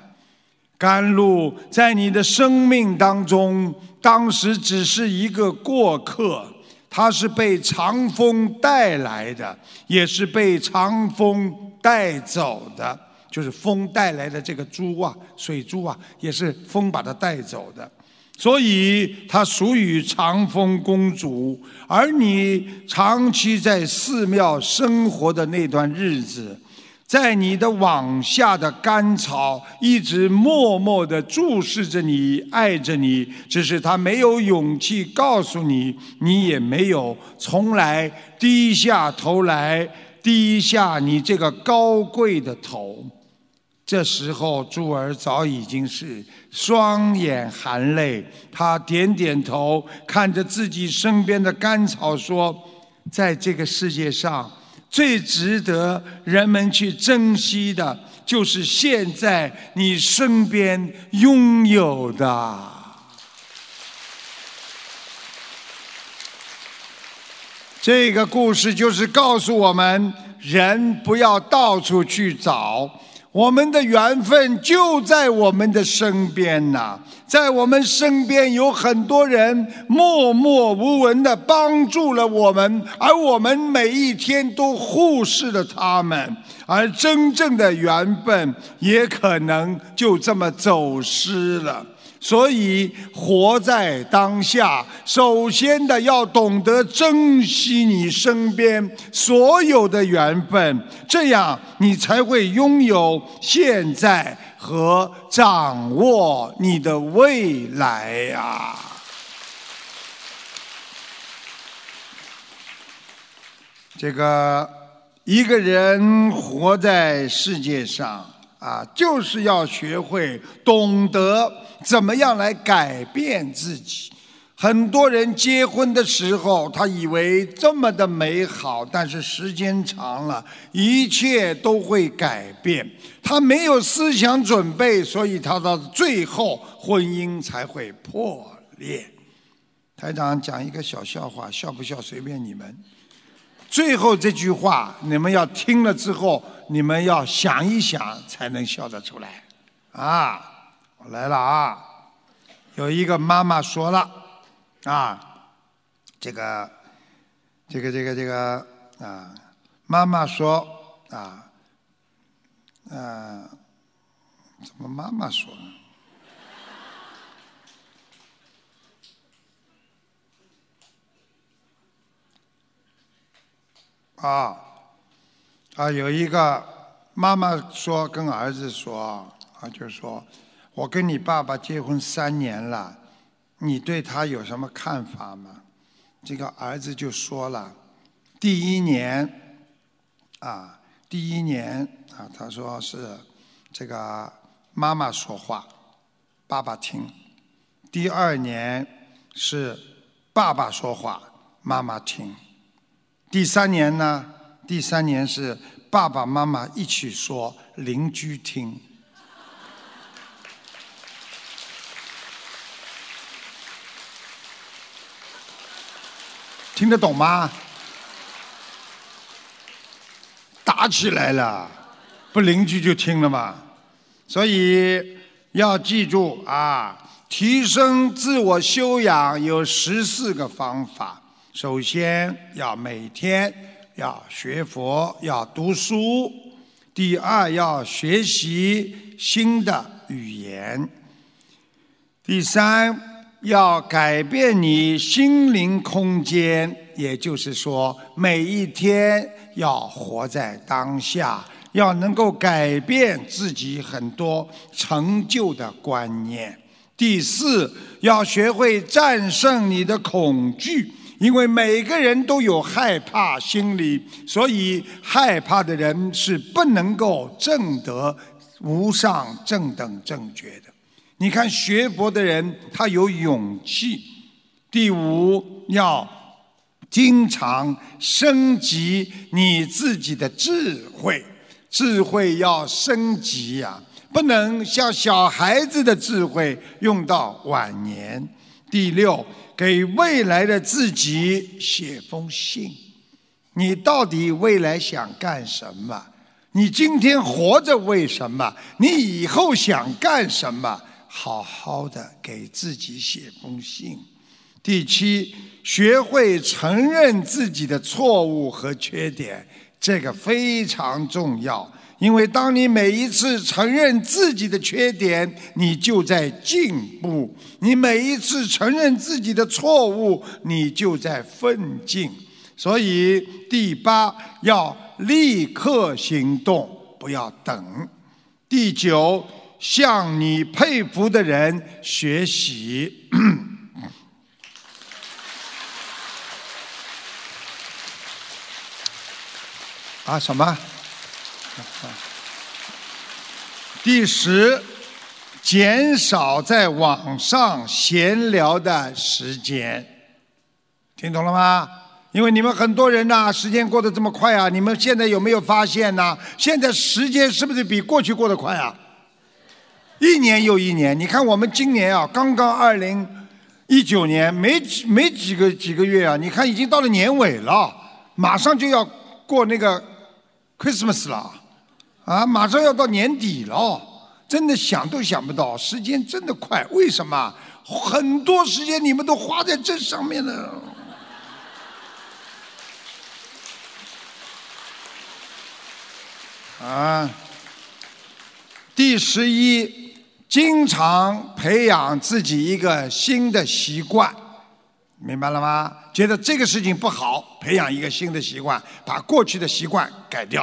甘露在你的生命当中，当时只是一个过客，它是被长风带来的，也是被长风带走的。就是风带来的这个珠啊，水珠啊，也是风把它带走的。所以它属于长风公主。而你长期在寺庙生活的那段日子。”在你的网下的甘草一直默默地注视着你，爱着你，只是他没有勇气告诉你，你也没有从来低下头来，低下你这个高贵的头。这时候，珠儿早已经是双眼含泪，他点点头，看着自己身边的甘草说：“在这个世界上。”最值得人们去珍惜的，就是现在你身边拥有的。这个故事就是告诉我们：人不要到处去找，我们的缘分就在我们的身边呐。在我们身边有很多人默默无闻的帮助了我们，而我们每一天都忽视了他们，而真正的缘分也可能就这么走失了。所以，活在当下，首先的要懂得珍惜你身边所有的缘分，这样你才会拥有现在。和掌握你的未来呀！这个一个人活在世界上啊，就是要学会懂得怎么样来改变自己。很多人结婚的时候，他以为这么的美好，但是时间长了，一切都会改变。他没有思想准备，所以他到最后婚姻才会破裂。台长讲一个小笑话，笑不笑随便你们。最后这句话，你们要听了之后，你们要想一想才能笑得出来。啊，来了啊！有一个妈妈说了。啊，这个，这个，这个，这个啊，妈妈说啊，啊，怎么妈妈说呢？啊，啊，有一个妈妈说跟儿子说啊，就是说，我跟你爸爸结婚三年了。你对他有什么看法吗？这个儿子就说了，第一年，啊，第一年啊，他说是这个妈妈说话，爸爸听；第二年是爸爸说话，妈妈听；第三年呢，第三年是爸爸妈妈一起说，邻居听。听得懂吗？打起来了，不邻居就听了吗？所以要记住啊，提升自我修养有十四个方法。首先要每天要学佛，要读书；第二要学习新的语言；第三。要改变你心灵空间，也就是说，每一天要活在当下，要能够改变自己很多成就的观念。第四，要学会战胜你的恐惧，因为每个人都有害怕心理，所以害怕的人是不能够证得无上正等正觉的。你看学佛的人，他有勇气。第五，要经常升级你自己的智慧，智慧要升级呀，不能像小孩子的智慧用到晚年。第六，给未来的自己写封信，你到底未来想干什么？你今天活着为什么？你以后想干什么？好好的给自己写封信。第七，学会承认自己的错误和缺点，这个非常重要。因为当你每一次承认自己的缺点，你就在进步；你每一次承认自己的错误，你就在奋进。所以，第八要立刻行动，不要等。第九，向你佩服的人学习。啊，什么？第十，减少在网上闲聊的时间，听懂了吗？因为你们很多人呐，时间过得这么快啊，你们现在有没有发现呢？现在时间是不是比过去过得快啊？一年又一年，你看我们今年啊，刚刚二零一九年，没几没几个几个月啊，你看已经到了年尾了，马上就要过那个 Christmas 了。啊，马上要到年底了，真的想都想不到，时间真的快。为什么？很多时间你们都花在这上面了。啊，第十一，经常培养自己一个新的习惯，明白了吗？觉得这个事情不好，培养一个新的习惯，把过去的习惯改掉。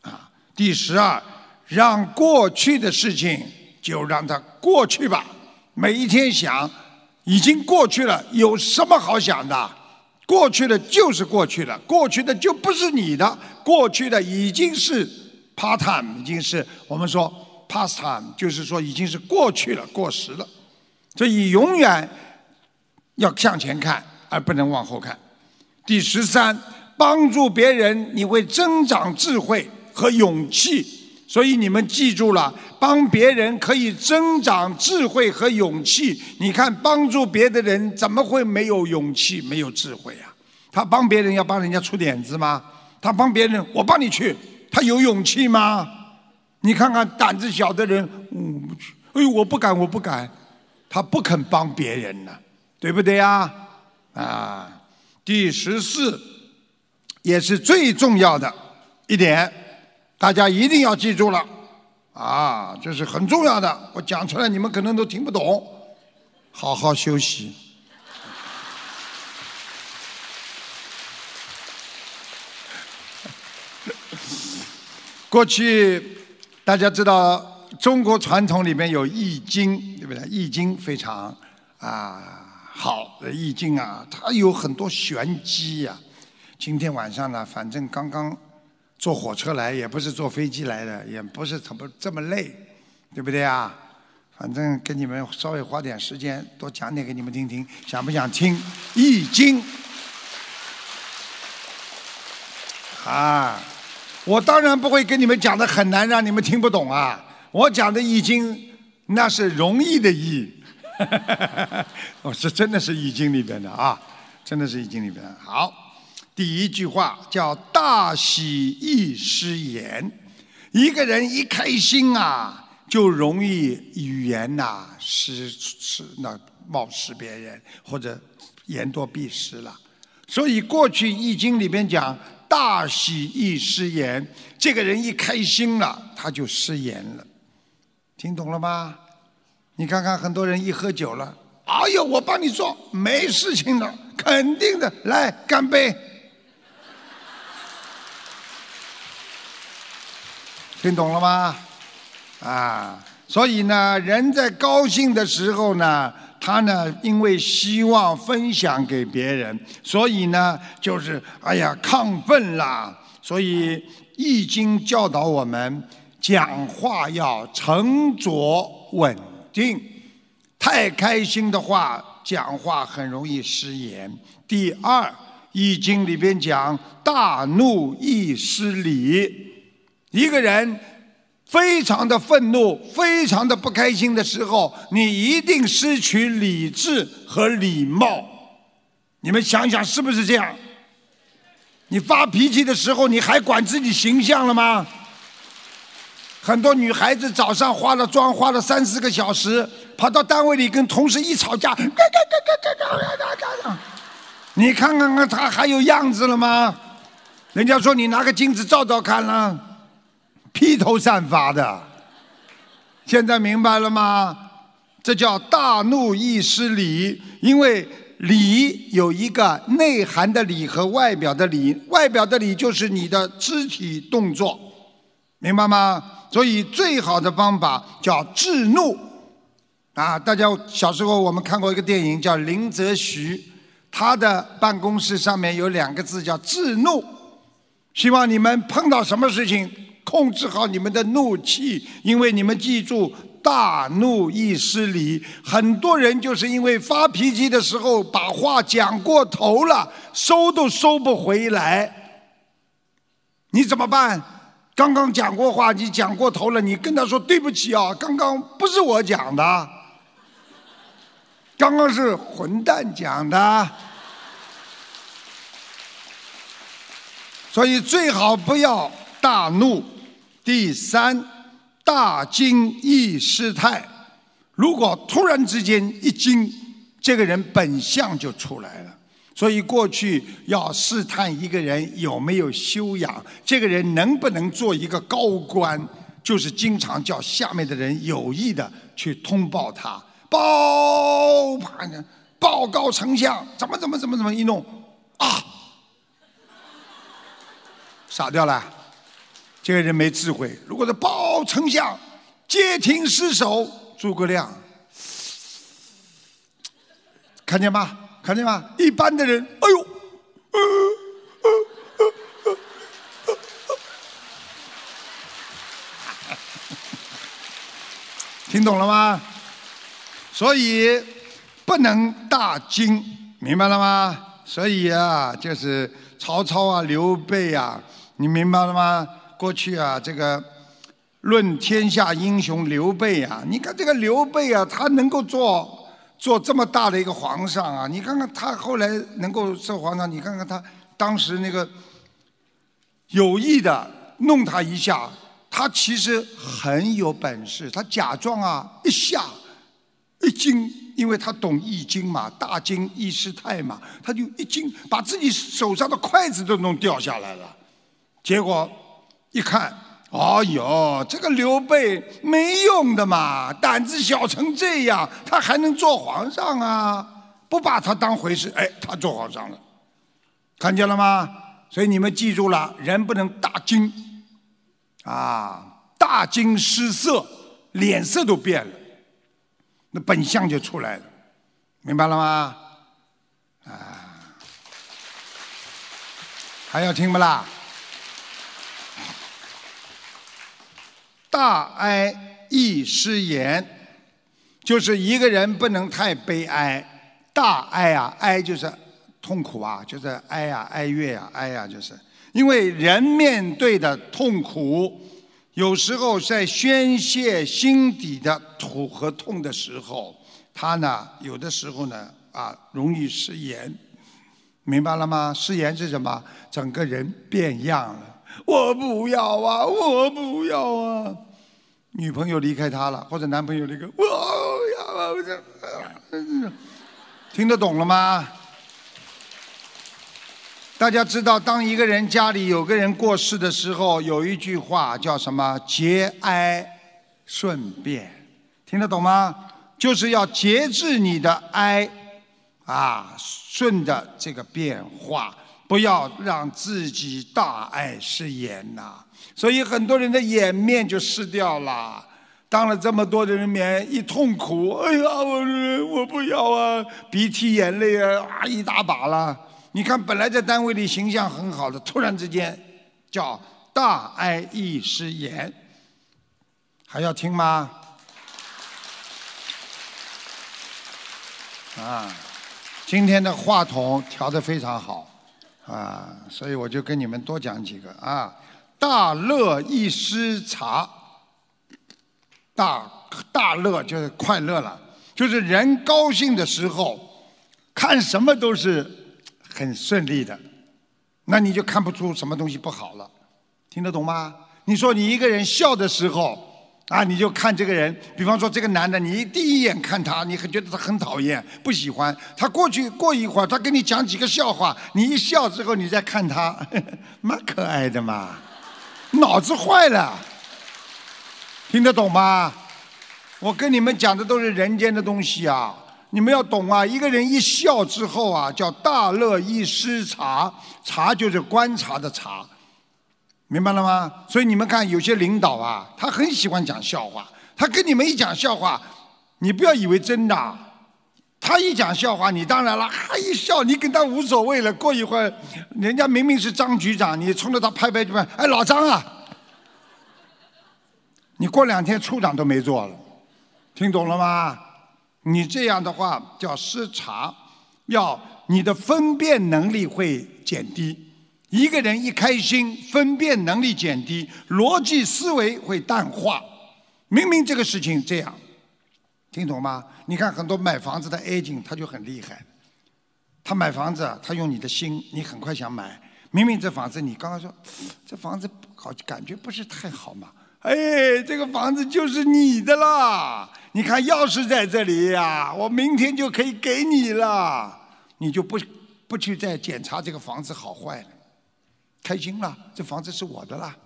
啊第十二，让过去的事情就让它过去吧。每一天想，已经过去了，有什么好想的？过去的就是过去了，过去的就不是你的，过去的已经是 part time，已经是我们说 past time，就是说已经是过去了，过时了。所以永远要向前看，而不能往后看。第十三，帮助别人，你会增长智慧。和勇气，所以你们记住了，帮别人可以增长智慧和勇气。你看，帮助别的人怎么会没有勇气、没有智慧啊？他帮别人要帮人家出点子吗？他帮别人，我帮你去，他有勇气吗？你看看胆子小的人，我不去，哎呦，我不敢，我不敢，他不肯帮别人呢，对不对呀？啊，第十四也是最重要的一点。大家一定要记住了，啊，这是很重要的。我讲出来，你们可能都听不懂。好好休息。过去大家知道，中国传统里面有易经，对不对？易经非常啊好，易经啊，它有很多玄机呀。今天晚上呢，反正刚刚。坐火车来也不是坐飞机来的，也不是怎么这么累，对不对啊？反正跟你们稍微花点时间，多讲点给你们听听，想不想听《易经》？啊，我当然不会跟你们讲的很难，让你们听不懂啊！我讲的《易经》那是容易的易，我 是真的是《易经》里边的啊，真的是《易经》里边的。好。第一句话叫“大喜易失言”，一个人一开心啊，就容易语言呐失失那冒失别人，或者言多必失了。所以过去《易经》里边讲“大喜易失言”，这个人一开心了，他就失言了。听懂了吗？你看看很多人一喝酒了，哎呦，我帮你做，没事情的，肯定的，来干杯。听懂了吗？啊，所以呢，人在高兴的时候呢，他呢，因为希望分享给别人，所以呢，就是哎呀，亢奋啦。所以《易经》教导我们，讲话要沉着稳定。太开心的话，讲话很容易失言。第二，《易经》里边讲，大怒易失礼。一个人非常的愤怒、非常的不开心的时候，你一定失去理智和礼貌。你们想想是不是这样？你发脾气的时候，你还管自己形象了吗？很多女孩子早上化了妆，化了三四个小时，跑到单位里跟同事一吵架，你看看看她还有样子了吗？人家说你拿个镜子照照看了，披头散发的。现在明白了吗？这叫大怒易失礼，因为礼有一个内涵的礼和外表的礼，外表的礼就是你的肢体动作，明白吗？所以最好的方法叫制怒。啊，大家小时候我们看过一个电影叫林则徐，他的办公室上面有两个字叫制怒。希望你们碰到什么事情，控制好你们的怒气，因为你们记住，大怒易失礼。很多人就是因为发脾气的时候把话讲过头了，收都收不回来。你怎么办？刚刚讲过话，你讲过头了，你跟他说对不起啊，刚刚不是我讲的，刚刚是混蛋讲的。所以最好不要大怒。第三，大惊易失态。如果突然之间一惊，这个人本相就出来了。所以过去要试探一个人有没有修养，这个人能不能做一个高官，就是经常叫下面的人有意的去通报他，报，报告丞相，怎么怎么怎么怎么一弄，啊。傻掉了，这个人没智慧。如果是报丞相，街亭失守，诸葛亮，看见吗？看见吗？一般的人，哎呦，听懂了吗？所以不能大惊，明白了吗？所以啊，就是曹操啊，刘备啊。你明白了吗？过去啊，这个论天下英雄刘备啊，你看这个刘备啊，他能够做做这么大的一个皇上啊，你看看他后来能够做皇上，你看看他当时那个有意的弄他一下，他其实很有本事，他假装啊一下一惊，因为他懂易经嘛，大惊易失态嘛，他就一惊，把自己手上的筷子都弄掉下来了。结果一看，哎呦，这个刘备没用的嘛，胆子小成这样，他还能做皇上啊？不把他当回事，哎，他做皇上了，看见了吗？所以你们记住了，人不能大惊，啊，大惊失色，脸色都变了，那本相就出来了，明白了吗？啊，还要听不啦？大哀易失言，就是一个人不能太悲哀。大哀啊，哀就是痛苦啊，就是哀啊，哀乐啊，哀啊，就是因为人面对的痛苦，有时候在宣泄心底的苦和痛的时候，他呢，有的时候呢，啊，容易失言，明白了吗？失言是什么？整个人变样了。我不要啊！我不要啊！女朋友离开他了，或者男朋友离开，我要啊！我这听得懂了吗？大家知道，当一个人家里有个人过世的时候，有一句话叫什么？节哀顺变，听得懂吗？就是要节制你的哀，啊，顺着这个变化。不要让自己大爱失言呐，所以很多人的颜面就失掉了。当了这么多的人面，一痛苦，哎呀，我我不要啊，鼻涕眼泪啊啊一大把了。你看，本来在单位里形象很好的，突然之间叫大爱易失言，还要听吗？啊，今天的话筒调的非常好。啊，所以我就跟你们多讲几个啊。大乐易失察，大大乐就是快乐了，就是人高兴的时候，看什么都是很顺利的，那你就看不出什么东西不好了，听得懂吗？你说你一个人笑的时候。啊，你就看这个人，比方说这个男的，你第一眼看他，你很觉得他很讨厌，不喜欢。他过去过一会儿，他跟你讲几个笑话，你一笑之后，你再看他，蛮可爱的嘛。脑子坏了，听得懂吗？我跟你们讲的都是人间的东西啊，你们要懂啊。一个人一笑之后啊，叫大乐一失察，察就是观察的察。明白了吗？所以你们看，有些领导啊，他很喜欢讲笑话。他跟你们一讲笑话，你不要以为真的。他一讲笑话，你当然了，他一笑，你跟他无所谓了。过一会儿，人家明明是张局长，你冲着他拍拍就拍，哎，老张啊！你过两天处长都没做了，听懂了吗？你这样的话叫失察，要你的分辨能力会减低。一个人一开心，分辨能力减低，逻辑思维会淡化。明明这个事情这样，听懂吗？你看很多买房子的 A 警，他就很厉害。他买房子，他用你的心，你很快想买。明明这房子，你刚刚说这房子好，感觉不是太好嘛。哎，这个房子就是你的啦！你看钥匙在这里呀，我明天就可以给你了。你就不不去再检查这个房子好坏了。开心了，这房子是我的啦，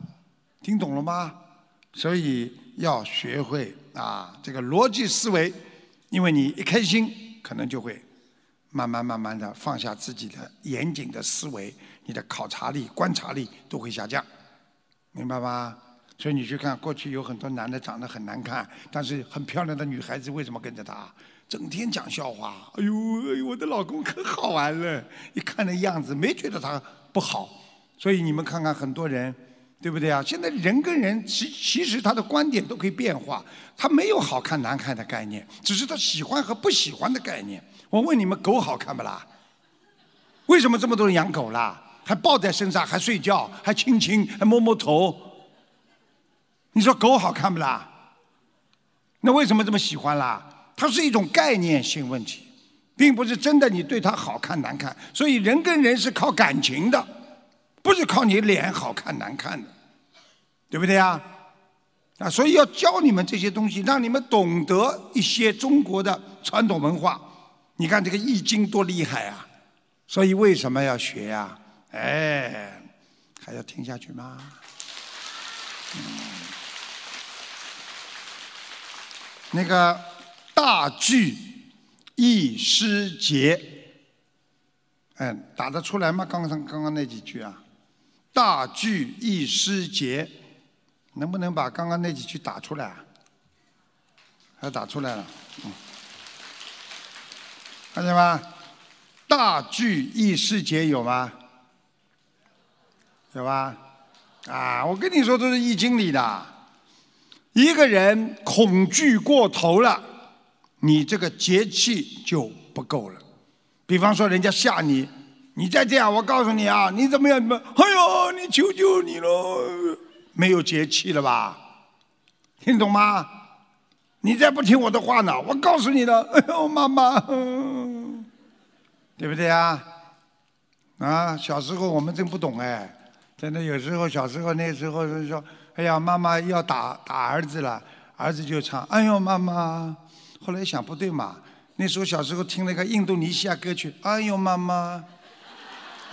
听懂了吗？所以要学会啊，这个逻辑思维，因为你一开心，可能就会慢慢慢慢的放下自己的严谨的思维，你的考察力、观察力都会下降，明白吗？所以你去看，过去有很多男的长得很难看，但是很漂亮的女孩子，为什么跟着他？整天讲笑话，哎呦，我的老公可好玩了，一看那样子，没觉得他不好。所以你们看看很多人，对不对啊？现在人跟人其其实他的观点都可以变化，他没有好看难看的概念，只是他喜欢和不喜欢的概念。我问你们，狗好看不啦？为什么这么多人养狗啦？还抱在身上，还睡觉，还亲亲，还摸摸头。你说狗好看不啦？那为什么这么喜欢啦？它是一种概念性问题，并不是真的你对它好看难看。所以人跟人是靠感情的。不是靠你脸好看难看的，对不对呀？啊，所以要教你们这些东西，让你们懂得一些中国的传统文化。你看这个《易经》多厉害啊！所以为什么要学呀？哎，还要听下去吗？那个大句易失节，嗯，打得出来吗？刚刚刚刚那几句啊？大句易失节，能不能把刚刚那几句打出来？啊还打出来了，嗯，看见吗？大句易失节有吗？有吧？啊，我跟你说，都是易经里的。一个人恐惧过头了，你这个节气就不够了。比方说，人家吓你。你再这样，我告诉你啊，你怎么样？么？哎呦，你求求你了，没有节气了吧？听懂吗？你再不听我的话呢，我告诉你了，哎呦，妈妈，对不对啊？啊，小时候我们真不懂哎，真的有时候小时候那时候就说，哎呀，妈妈要打打儿子了，儿子就唱，哎呦，妈妈。后来一想不对嘛，那时候小时候听那个印度尼西亚歌曲，哎呦，妈妈。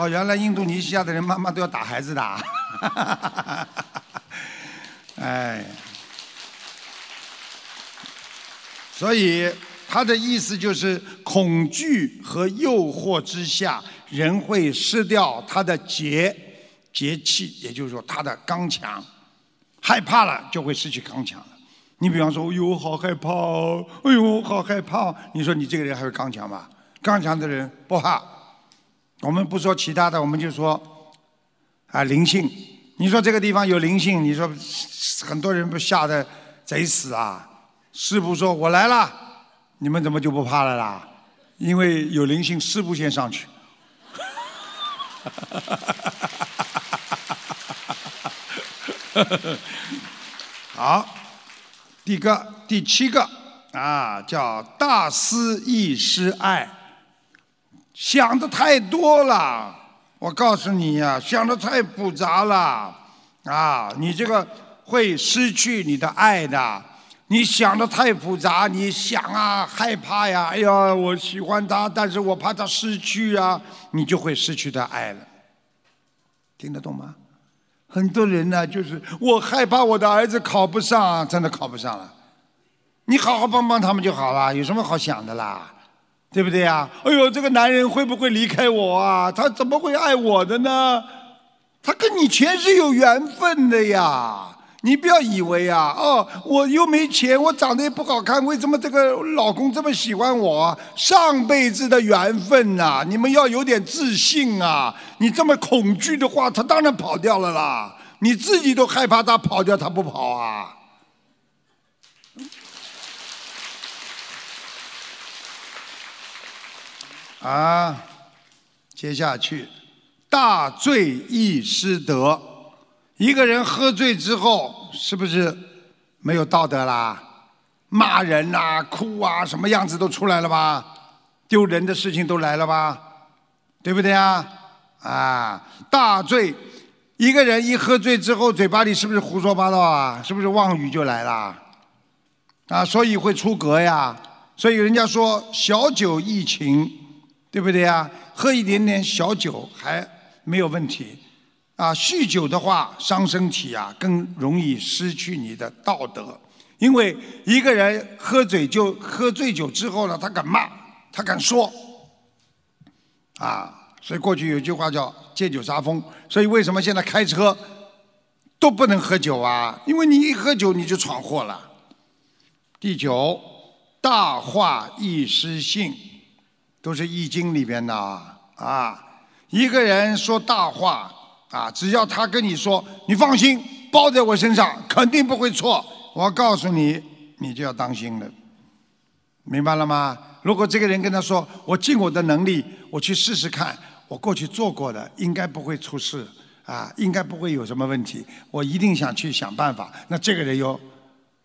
哦，原来印度尼西亚的人妈妈都要打孩子的，哎，所以他的意思就是恐惧和诱惑之下，人会失掉他的节节气，也就是说他的刚强，害怕了就会失去刚强了。你比方说，哎呦，好害怕，哎呦，好害怕，你说你这个人还会刚强吗？刚强的人不怕。我们不说其他的，我们就说啊灵性。你说这个地方有灵性，你说很多人不吓得贼死啊？师傅说我来了，你们怎么就不怕了啦？因为有灵性，师傅先上去。好，第个第七个啊，叫大思易失爱。想的太多了，我告诉你呀，想的太复杂了。啊，你这个会失去你的爱的。你想的太复杂，你想啊，害怕呀，哎呀，我喜欢他，但是我怕他失去啊，你就会失去他爱了。听得懂吗？很多人呢，就是我害怕我的儿子考不上，真的考不上了。你好好帮帮他们就好了，有什么好想的啦？对不对呀？哎呦，这个男人会不会离开我啊？他怎么会爱我的呢？他跟你前世有缘分的呀。你不要以为啊，哦，我又没钱，我长得也不好看，为什么这个老公这么喜欢我？上辈子的缘分呐！你们要有点自信啊！你这么恐惧的话，他当然跑掉了啦。你自己都害怕他跑掉，他不跑啊？啊，接下去，大醉易失德。一个人喝醉之后，是不是没有道德啦？骂人呐，哭啊，什么样子都出来了吧？丢人的事情都来了吧？对不对啊？啊，大醉！一个人一喝醉之后，嘴巴里是不是胡说八道啊？是不是妄语就来了？啊，所以会出格呀。所以人家说小酒怡情，对不对呀？喝一点点小酒还没有问题。啊，酗酒的话伤身体啊，更容易失去你的道德。因为一个人喝醉就喝醉酒之后呢，他敢骂，他敢说，啊，所以过去有句话叫“借酒杀疯”。所以为什么现在开车都不能喝酒啊？因为你一喝酒你就闯祸了。第九，大话易失信，都是《易经》里边的啊。一个人说大话。啊，只要他跟你说，你放心，包在我身上，肯定不会错。我告诉你，你就要当心了，明白了吗？如果这个人跟他说，我尽我的能力，我去试试看，我过去做过的，应该不会出事，啊，应该不会有什么问题，我一定想去想办法。那这个人又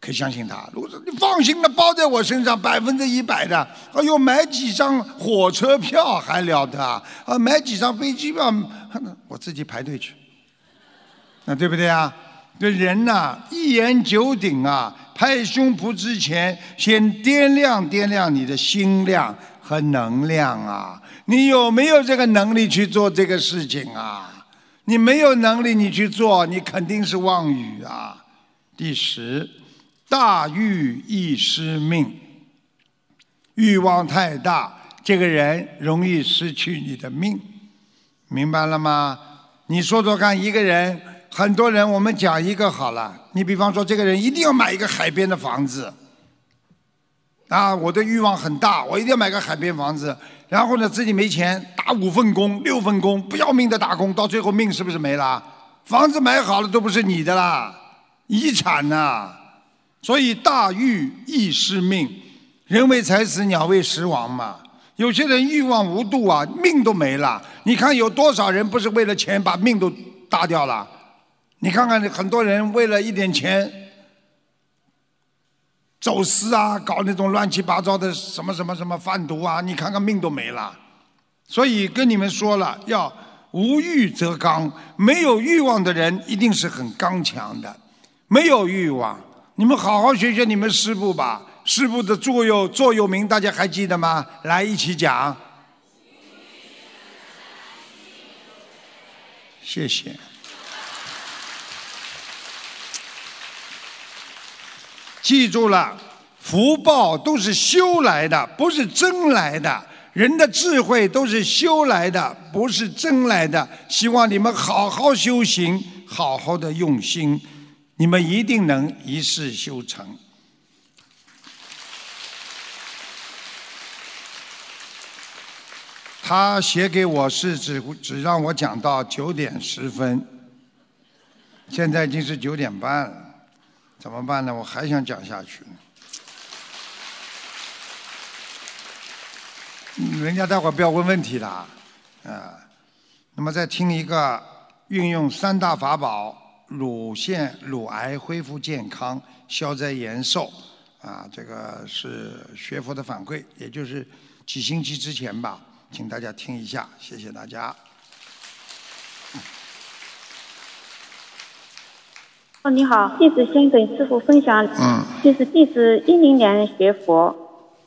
可以相信他。如果说你放心的包在我身上，百分之一百的，哎呦，买几张火车票还了得啊？啊，买几张飞机票。我自己排队去，那对不对啊？这人呐，一言九鼎啊！拍胸脯之前，先掂量掂量你的心量和能量啊！你有没有这个能力去做这个事情啊？你没有能力，你去做，你肯定是妄语啊！第十，大欲易失命，欲望太大，这个人容易失去你的命。明白了吗？你说说看，一个人，很多人，我们讲一个好了。你比方说，这个人一定要买一个海边的房子，啊，我的欲望很大，我一定要买个海边房子。然后呢，自己没钱，打五份工、六份工，不要命的打工，到最后命是不是没了？房子买好了都不是你的啦，遗产呐。所以大欲易失命，人为财死，鸟为食亡嘛。有些人欲望无度啊，命都没了。你看有多少人不是为了钱把命都搭掉了？你看看很多人为了一点钱走私啊，搞那种乱七八糟的什么什么什么贩毒啊，你看看命都没了。所以跟你们说了，要无欲则刚。没有欲望的人一定是很刚强的。没有欲望，你们好好学学你们师父吧。师傅的座右座右铭，大家还记得吗？来，一起讲。谢谢。记住了，福报都是修来的，不是争来的。人的智慧都是修来的，不是争来的。希望你们好好修行，好好的用心，你们一定能一世修成。他写给我是只只让我讲到九点十分，现在已经是九点半了，怎么办呢？我还想讲下去。人家待会儿不要问问题了啊。那么再听一个运用三大法宝，乳腺乳癌恢复健康，消灾延寿啊，这个是学佛的反馈，也就是几星期之前吧。请大家听一下，谢谢大家。哦，你好，弟子先给师傅分享，嗯，就是弟子一零年学佛，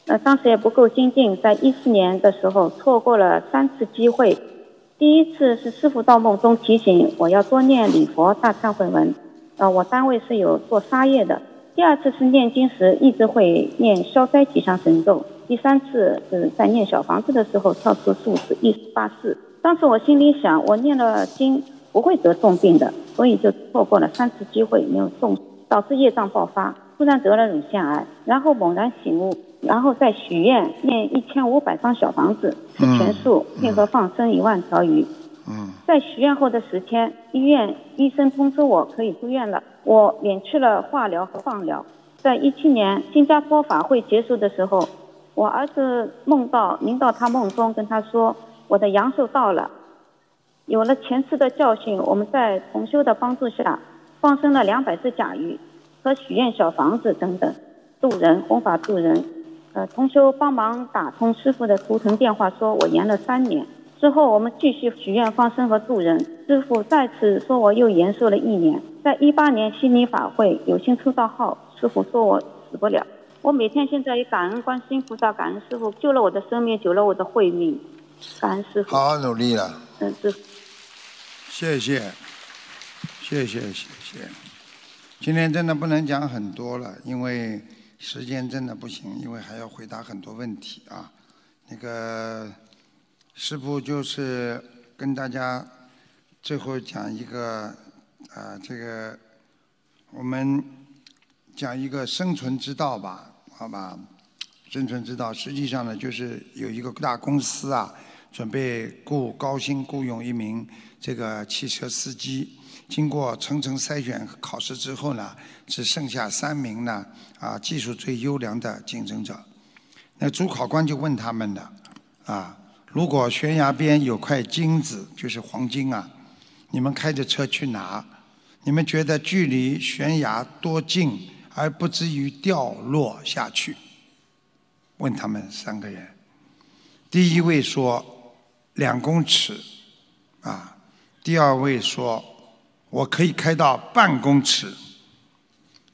呃，当时也不够精进，在一四年的时候错过了三次机会。第一次是师傅到梦中提醒我要多念礼佛大忏悔文，呃，我单位是有做沙业的。第二次是念经时一直会念消灾吉祥神咒。第三次是在念小房子的时候跳出数字一八四。当时我心里想，我念了经不会得重病的，所以就错过了三次机会没有中，导致业障爆发，突然得了乳腺癌，然后猛然醒悟，然后再许愿念一千五百张小房子，吃全素，配合放生一万条鱼。嗯在许愿后的十天，医院医生通知我可以出院了，我免去了化疗和放疗。在一七年新加坡法会结束的时候，我儿子梦到您到他梦中跟他说，我的阳寿到了。有了前次的教训，我们在同修的帮助下，放生了两百只甲鱼和许愿小房子等等，渡人弘法渡人。呃，同修帮忙打通师傅的图腾电话，说我延了三年。之后我们继续许愿放生和助人，师傅再次说我又延寿了一年。在一八年悉尼法会有幸抽到号，师傅说我死不了。我每天现在也感恩观世音菩萨，感恩师傅救了我的生命，救了我的慧命，感恩师傅。好好努力了，嗯，师傅。谢谢，谢谢谢谢。今天真的不能讲很多了，因为时间真的不行，因为还要回答很多问题啊。那个师傅就是跟大家最后讲一个啊，这个我们讲一个生存之道吧，好吧？生存之道实际上呢，就是有一个大公司啊，准备雇高薪雇佣一名这个汽车司机。经过层层筛选考试之后呢，只剩下三名呢啊技术最优良的竞争者。那主考官就问他们了啊，如果悬崖边有块金子，就是黄金啊，你们开着车去拿，你们觉得距离悬崖多近，而不至于掉落下去？问他们三个人，第一位说两公尺，啊，第二位说我可以开到半公尺，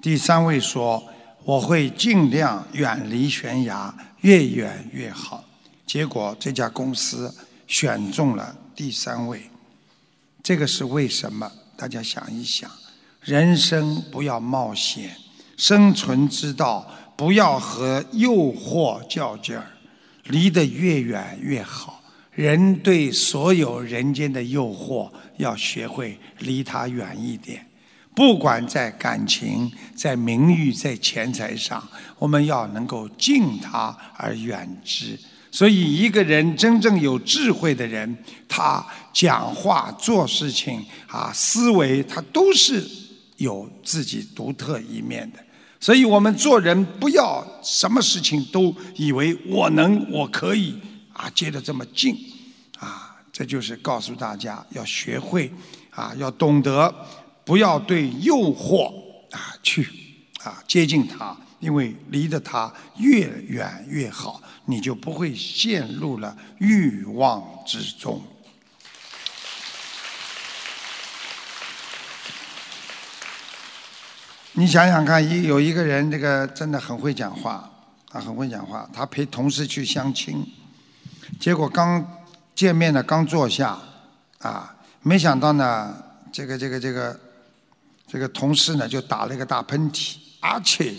第三位说我会尽量远离悬崖，越远越好。结果这家公司选中了第三位，这个是为什么？大家想一想，人生不要冒险，生存之道不要和诱惑较劲儿，离得越远越好。人对所有人间的诱惑，要学会离他远一点。不管在感情、在名誉、在钱财上，我们要能够敬他而远之。所以，一个人真正有智慧的人，他讲话、做事情啊，思维他都是有自己独特一面的。所以我们做人不要什么事情都以为我能、我可以啊，接的这么近啊，这就是告诉大家要学会啊，要懂得不要对诱惑啊去啊接近它，因为离得它越远越好，你就不会陷入了欲望之中。你想想看，一有一个人，这个真的很会讲话，啊，很会讲话。他陪同事去相亲，结果刚见面呢，刚坐下，啊，没想到呢，这个这个这个这个同事呢就打了一个大喷嚏，而且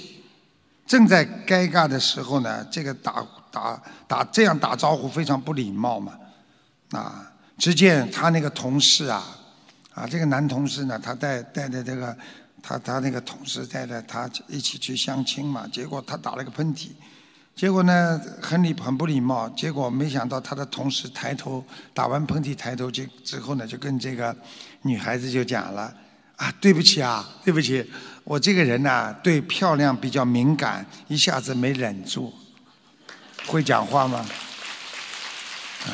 正在尴尬的时候呢，这个打打打这样打招呼非常不礼貌嘛，啊，只见他那个同事啊，啊，这个男同事呢，他带带着这个。他他那个同事带着他一起去相亲嘛，结果他打了个喷嚏，结果呢很礼很不礼貌，结果没想到他的同事抬头打完喷嚏抬头就之后呢就跟这个女孩子就讲了啊对不起啊对不起，我这个人呐、对漂亮比较敏感，一下子没忍住，会讲话吗？啊，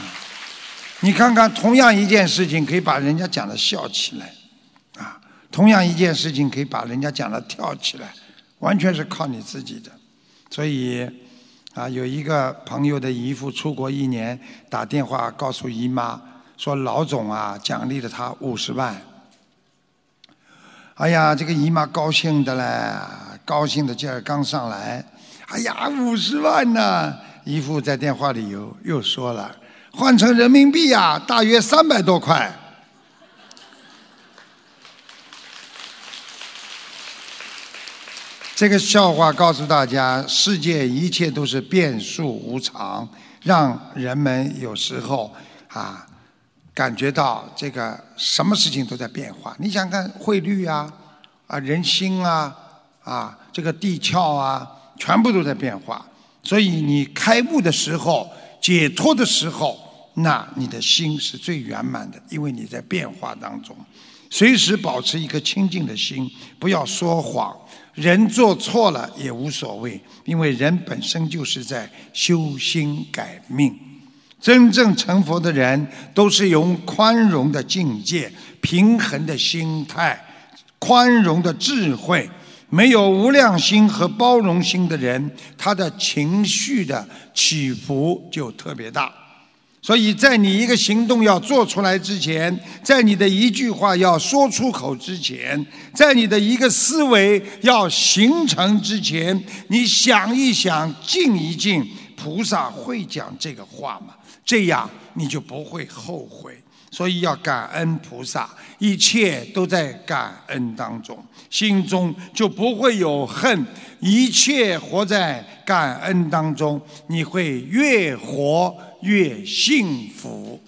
你看看同样一件事情可以把人家讲的笑起来。啊同样一件事情可以把人家讲的跳起来，完全是靠你自己的。所以啊，有一个朋友的姨父出国一年，打电话告诉姨妈说，老总啊奖励了他五十万。哎呀，这个姨妈高兴的嘞，高兴的劲儿刚上来，哎呀，五十万呢！姨父在电话里又又说了，换成人民币呀，大约三百多块。这个笑话告诉大家，世界一切都是变数无常，让人们有时候啊感觉到这个什么事情都在变化。你想看汇率啊，啊人心啊，啊这个地壳啊，全部都在变化。所以你开悟的时候、解脱的时候，那你的心是最圆满的，因为你在变化当中，随时保持一颗清净的心，不要说谎。人做错了也无所谓，因为人本身就是在修心改命。真正成佛的人，都是用宽容的境界、平衡的心态、宽容的智慧。没有无量心和包容心的人，他的情绪的起伏就特别大。所以在你一个行动要做出来之前，在你的一句话要说出口之前，在你的一个思维要形成之前，你想一想，静一静，菩萨会讲这个话吗？这样你就不会后悔。所以要感恩菩萨，一切都在感恩当中，心中就不会有恨，一切活在感恩当中，你会越活越幸福。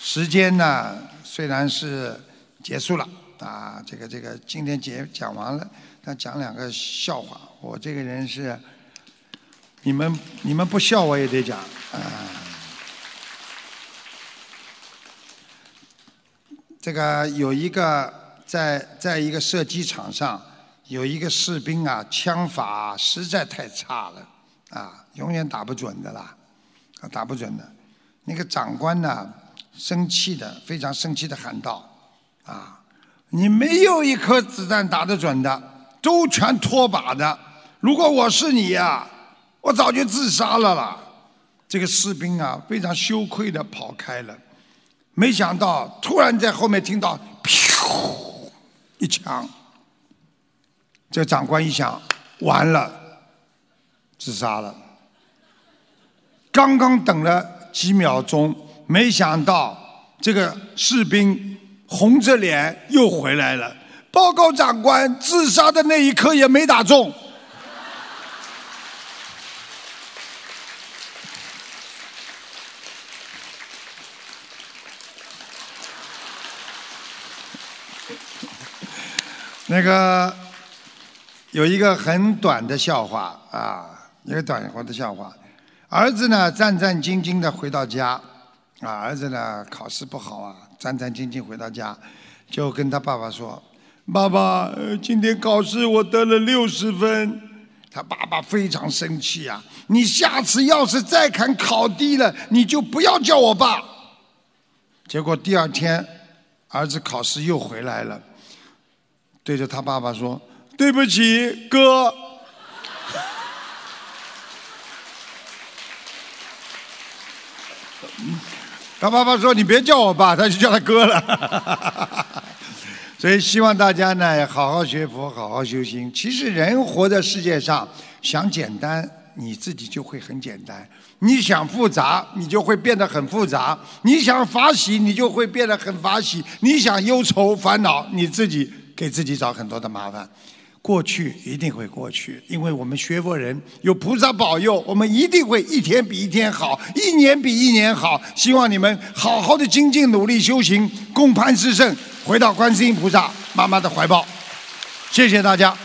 时间呢，虽然是结束了啊，这个这个今天节讲完了，但讲两个笑话。我这个人是。你们你们不笑我也得讲啊！这个有一个在在一个射击场上，有一个士兵啊，枪法实在太差了啊，永远打不准的啦，啊打不准的。那个长官呢，生气的非常生气的喊道：“啊，你没有一颗子弹打得准的，都全脱靶的。如果我是你呀！”我早就自杀了啦！这个士兵啊，非常羞愧的跑开了。没想到，突然在后面听到“噗”一枪。这长官一想，完了，自杀了。刚刚等了几秒钟，没想到这个士兵红着脸又回来了。报告长官，自杀的那一刻也没打中。那个有一个很短的笑话啊，一个短的笑话。儿子呢战战兢兢的回到家，啊，儿子呢考试不好啊，战战兢兢回到家，就跟他爸爸说：“爸爸，今天考试我得了六十分。”他爸爸非常生气啊！你下次要是再敢考低了，你就不要叫我爸。结果第二天，儿子考试又回来了。对着他爸爸说：“对不起，哥。”他爸爸说：“你别叫我爸，他就叫他哥了。”所以希望大家呢，好好学佛，好好修心。其实人活在世界上，想简单，你自己就会很简单；你想复杂，你就会变得很复杂；你想法喜，你就会变得很法喜；你想忧愁烦恼，你自己。给自己找很多的麻烦，过去一定会过去，因为我们学佛人有菩萨保佑，我们一定会一天比一天好，一年比一年好。希望你们好好的精进努力修行，共攀四圣，回到观世音菩萨妈妈的怀抱。谢谢大家。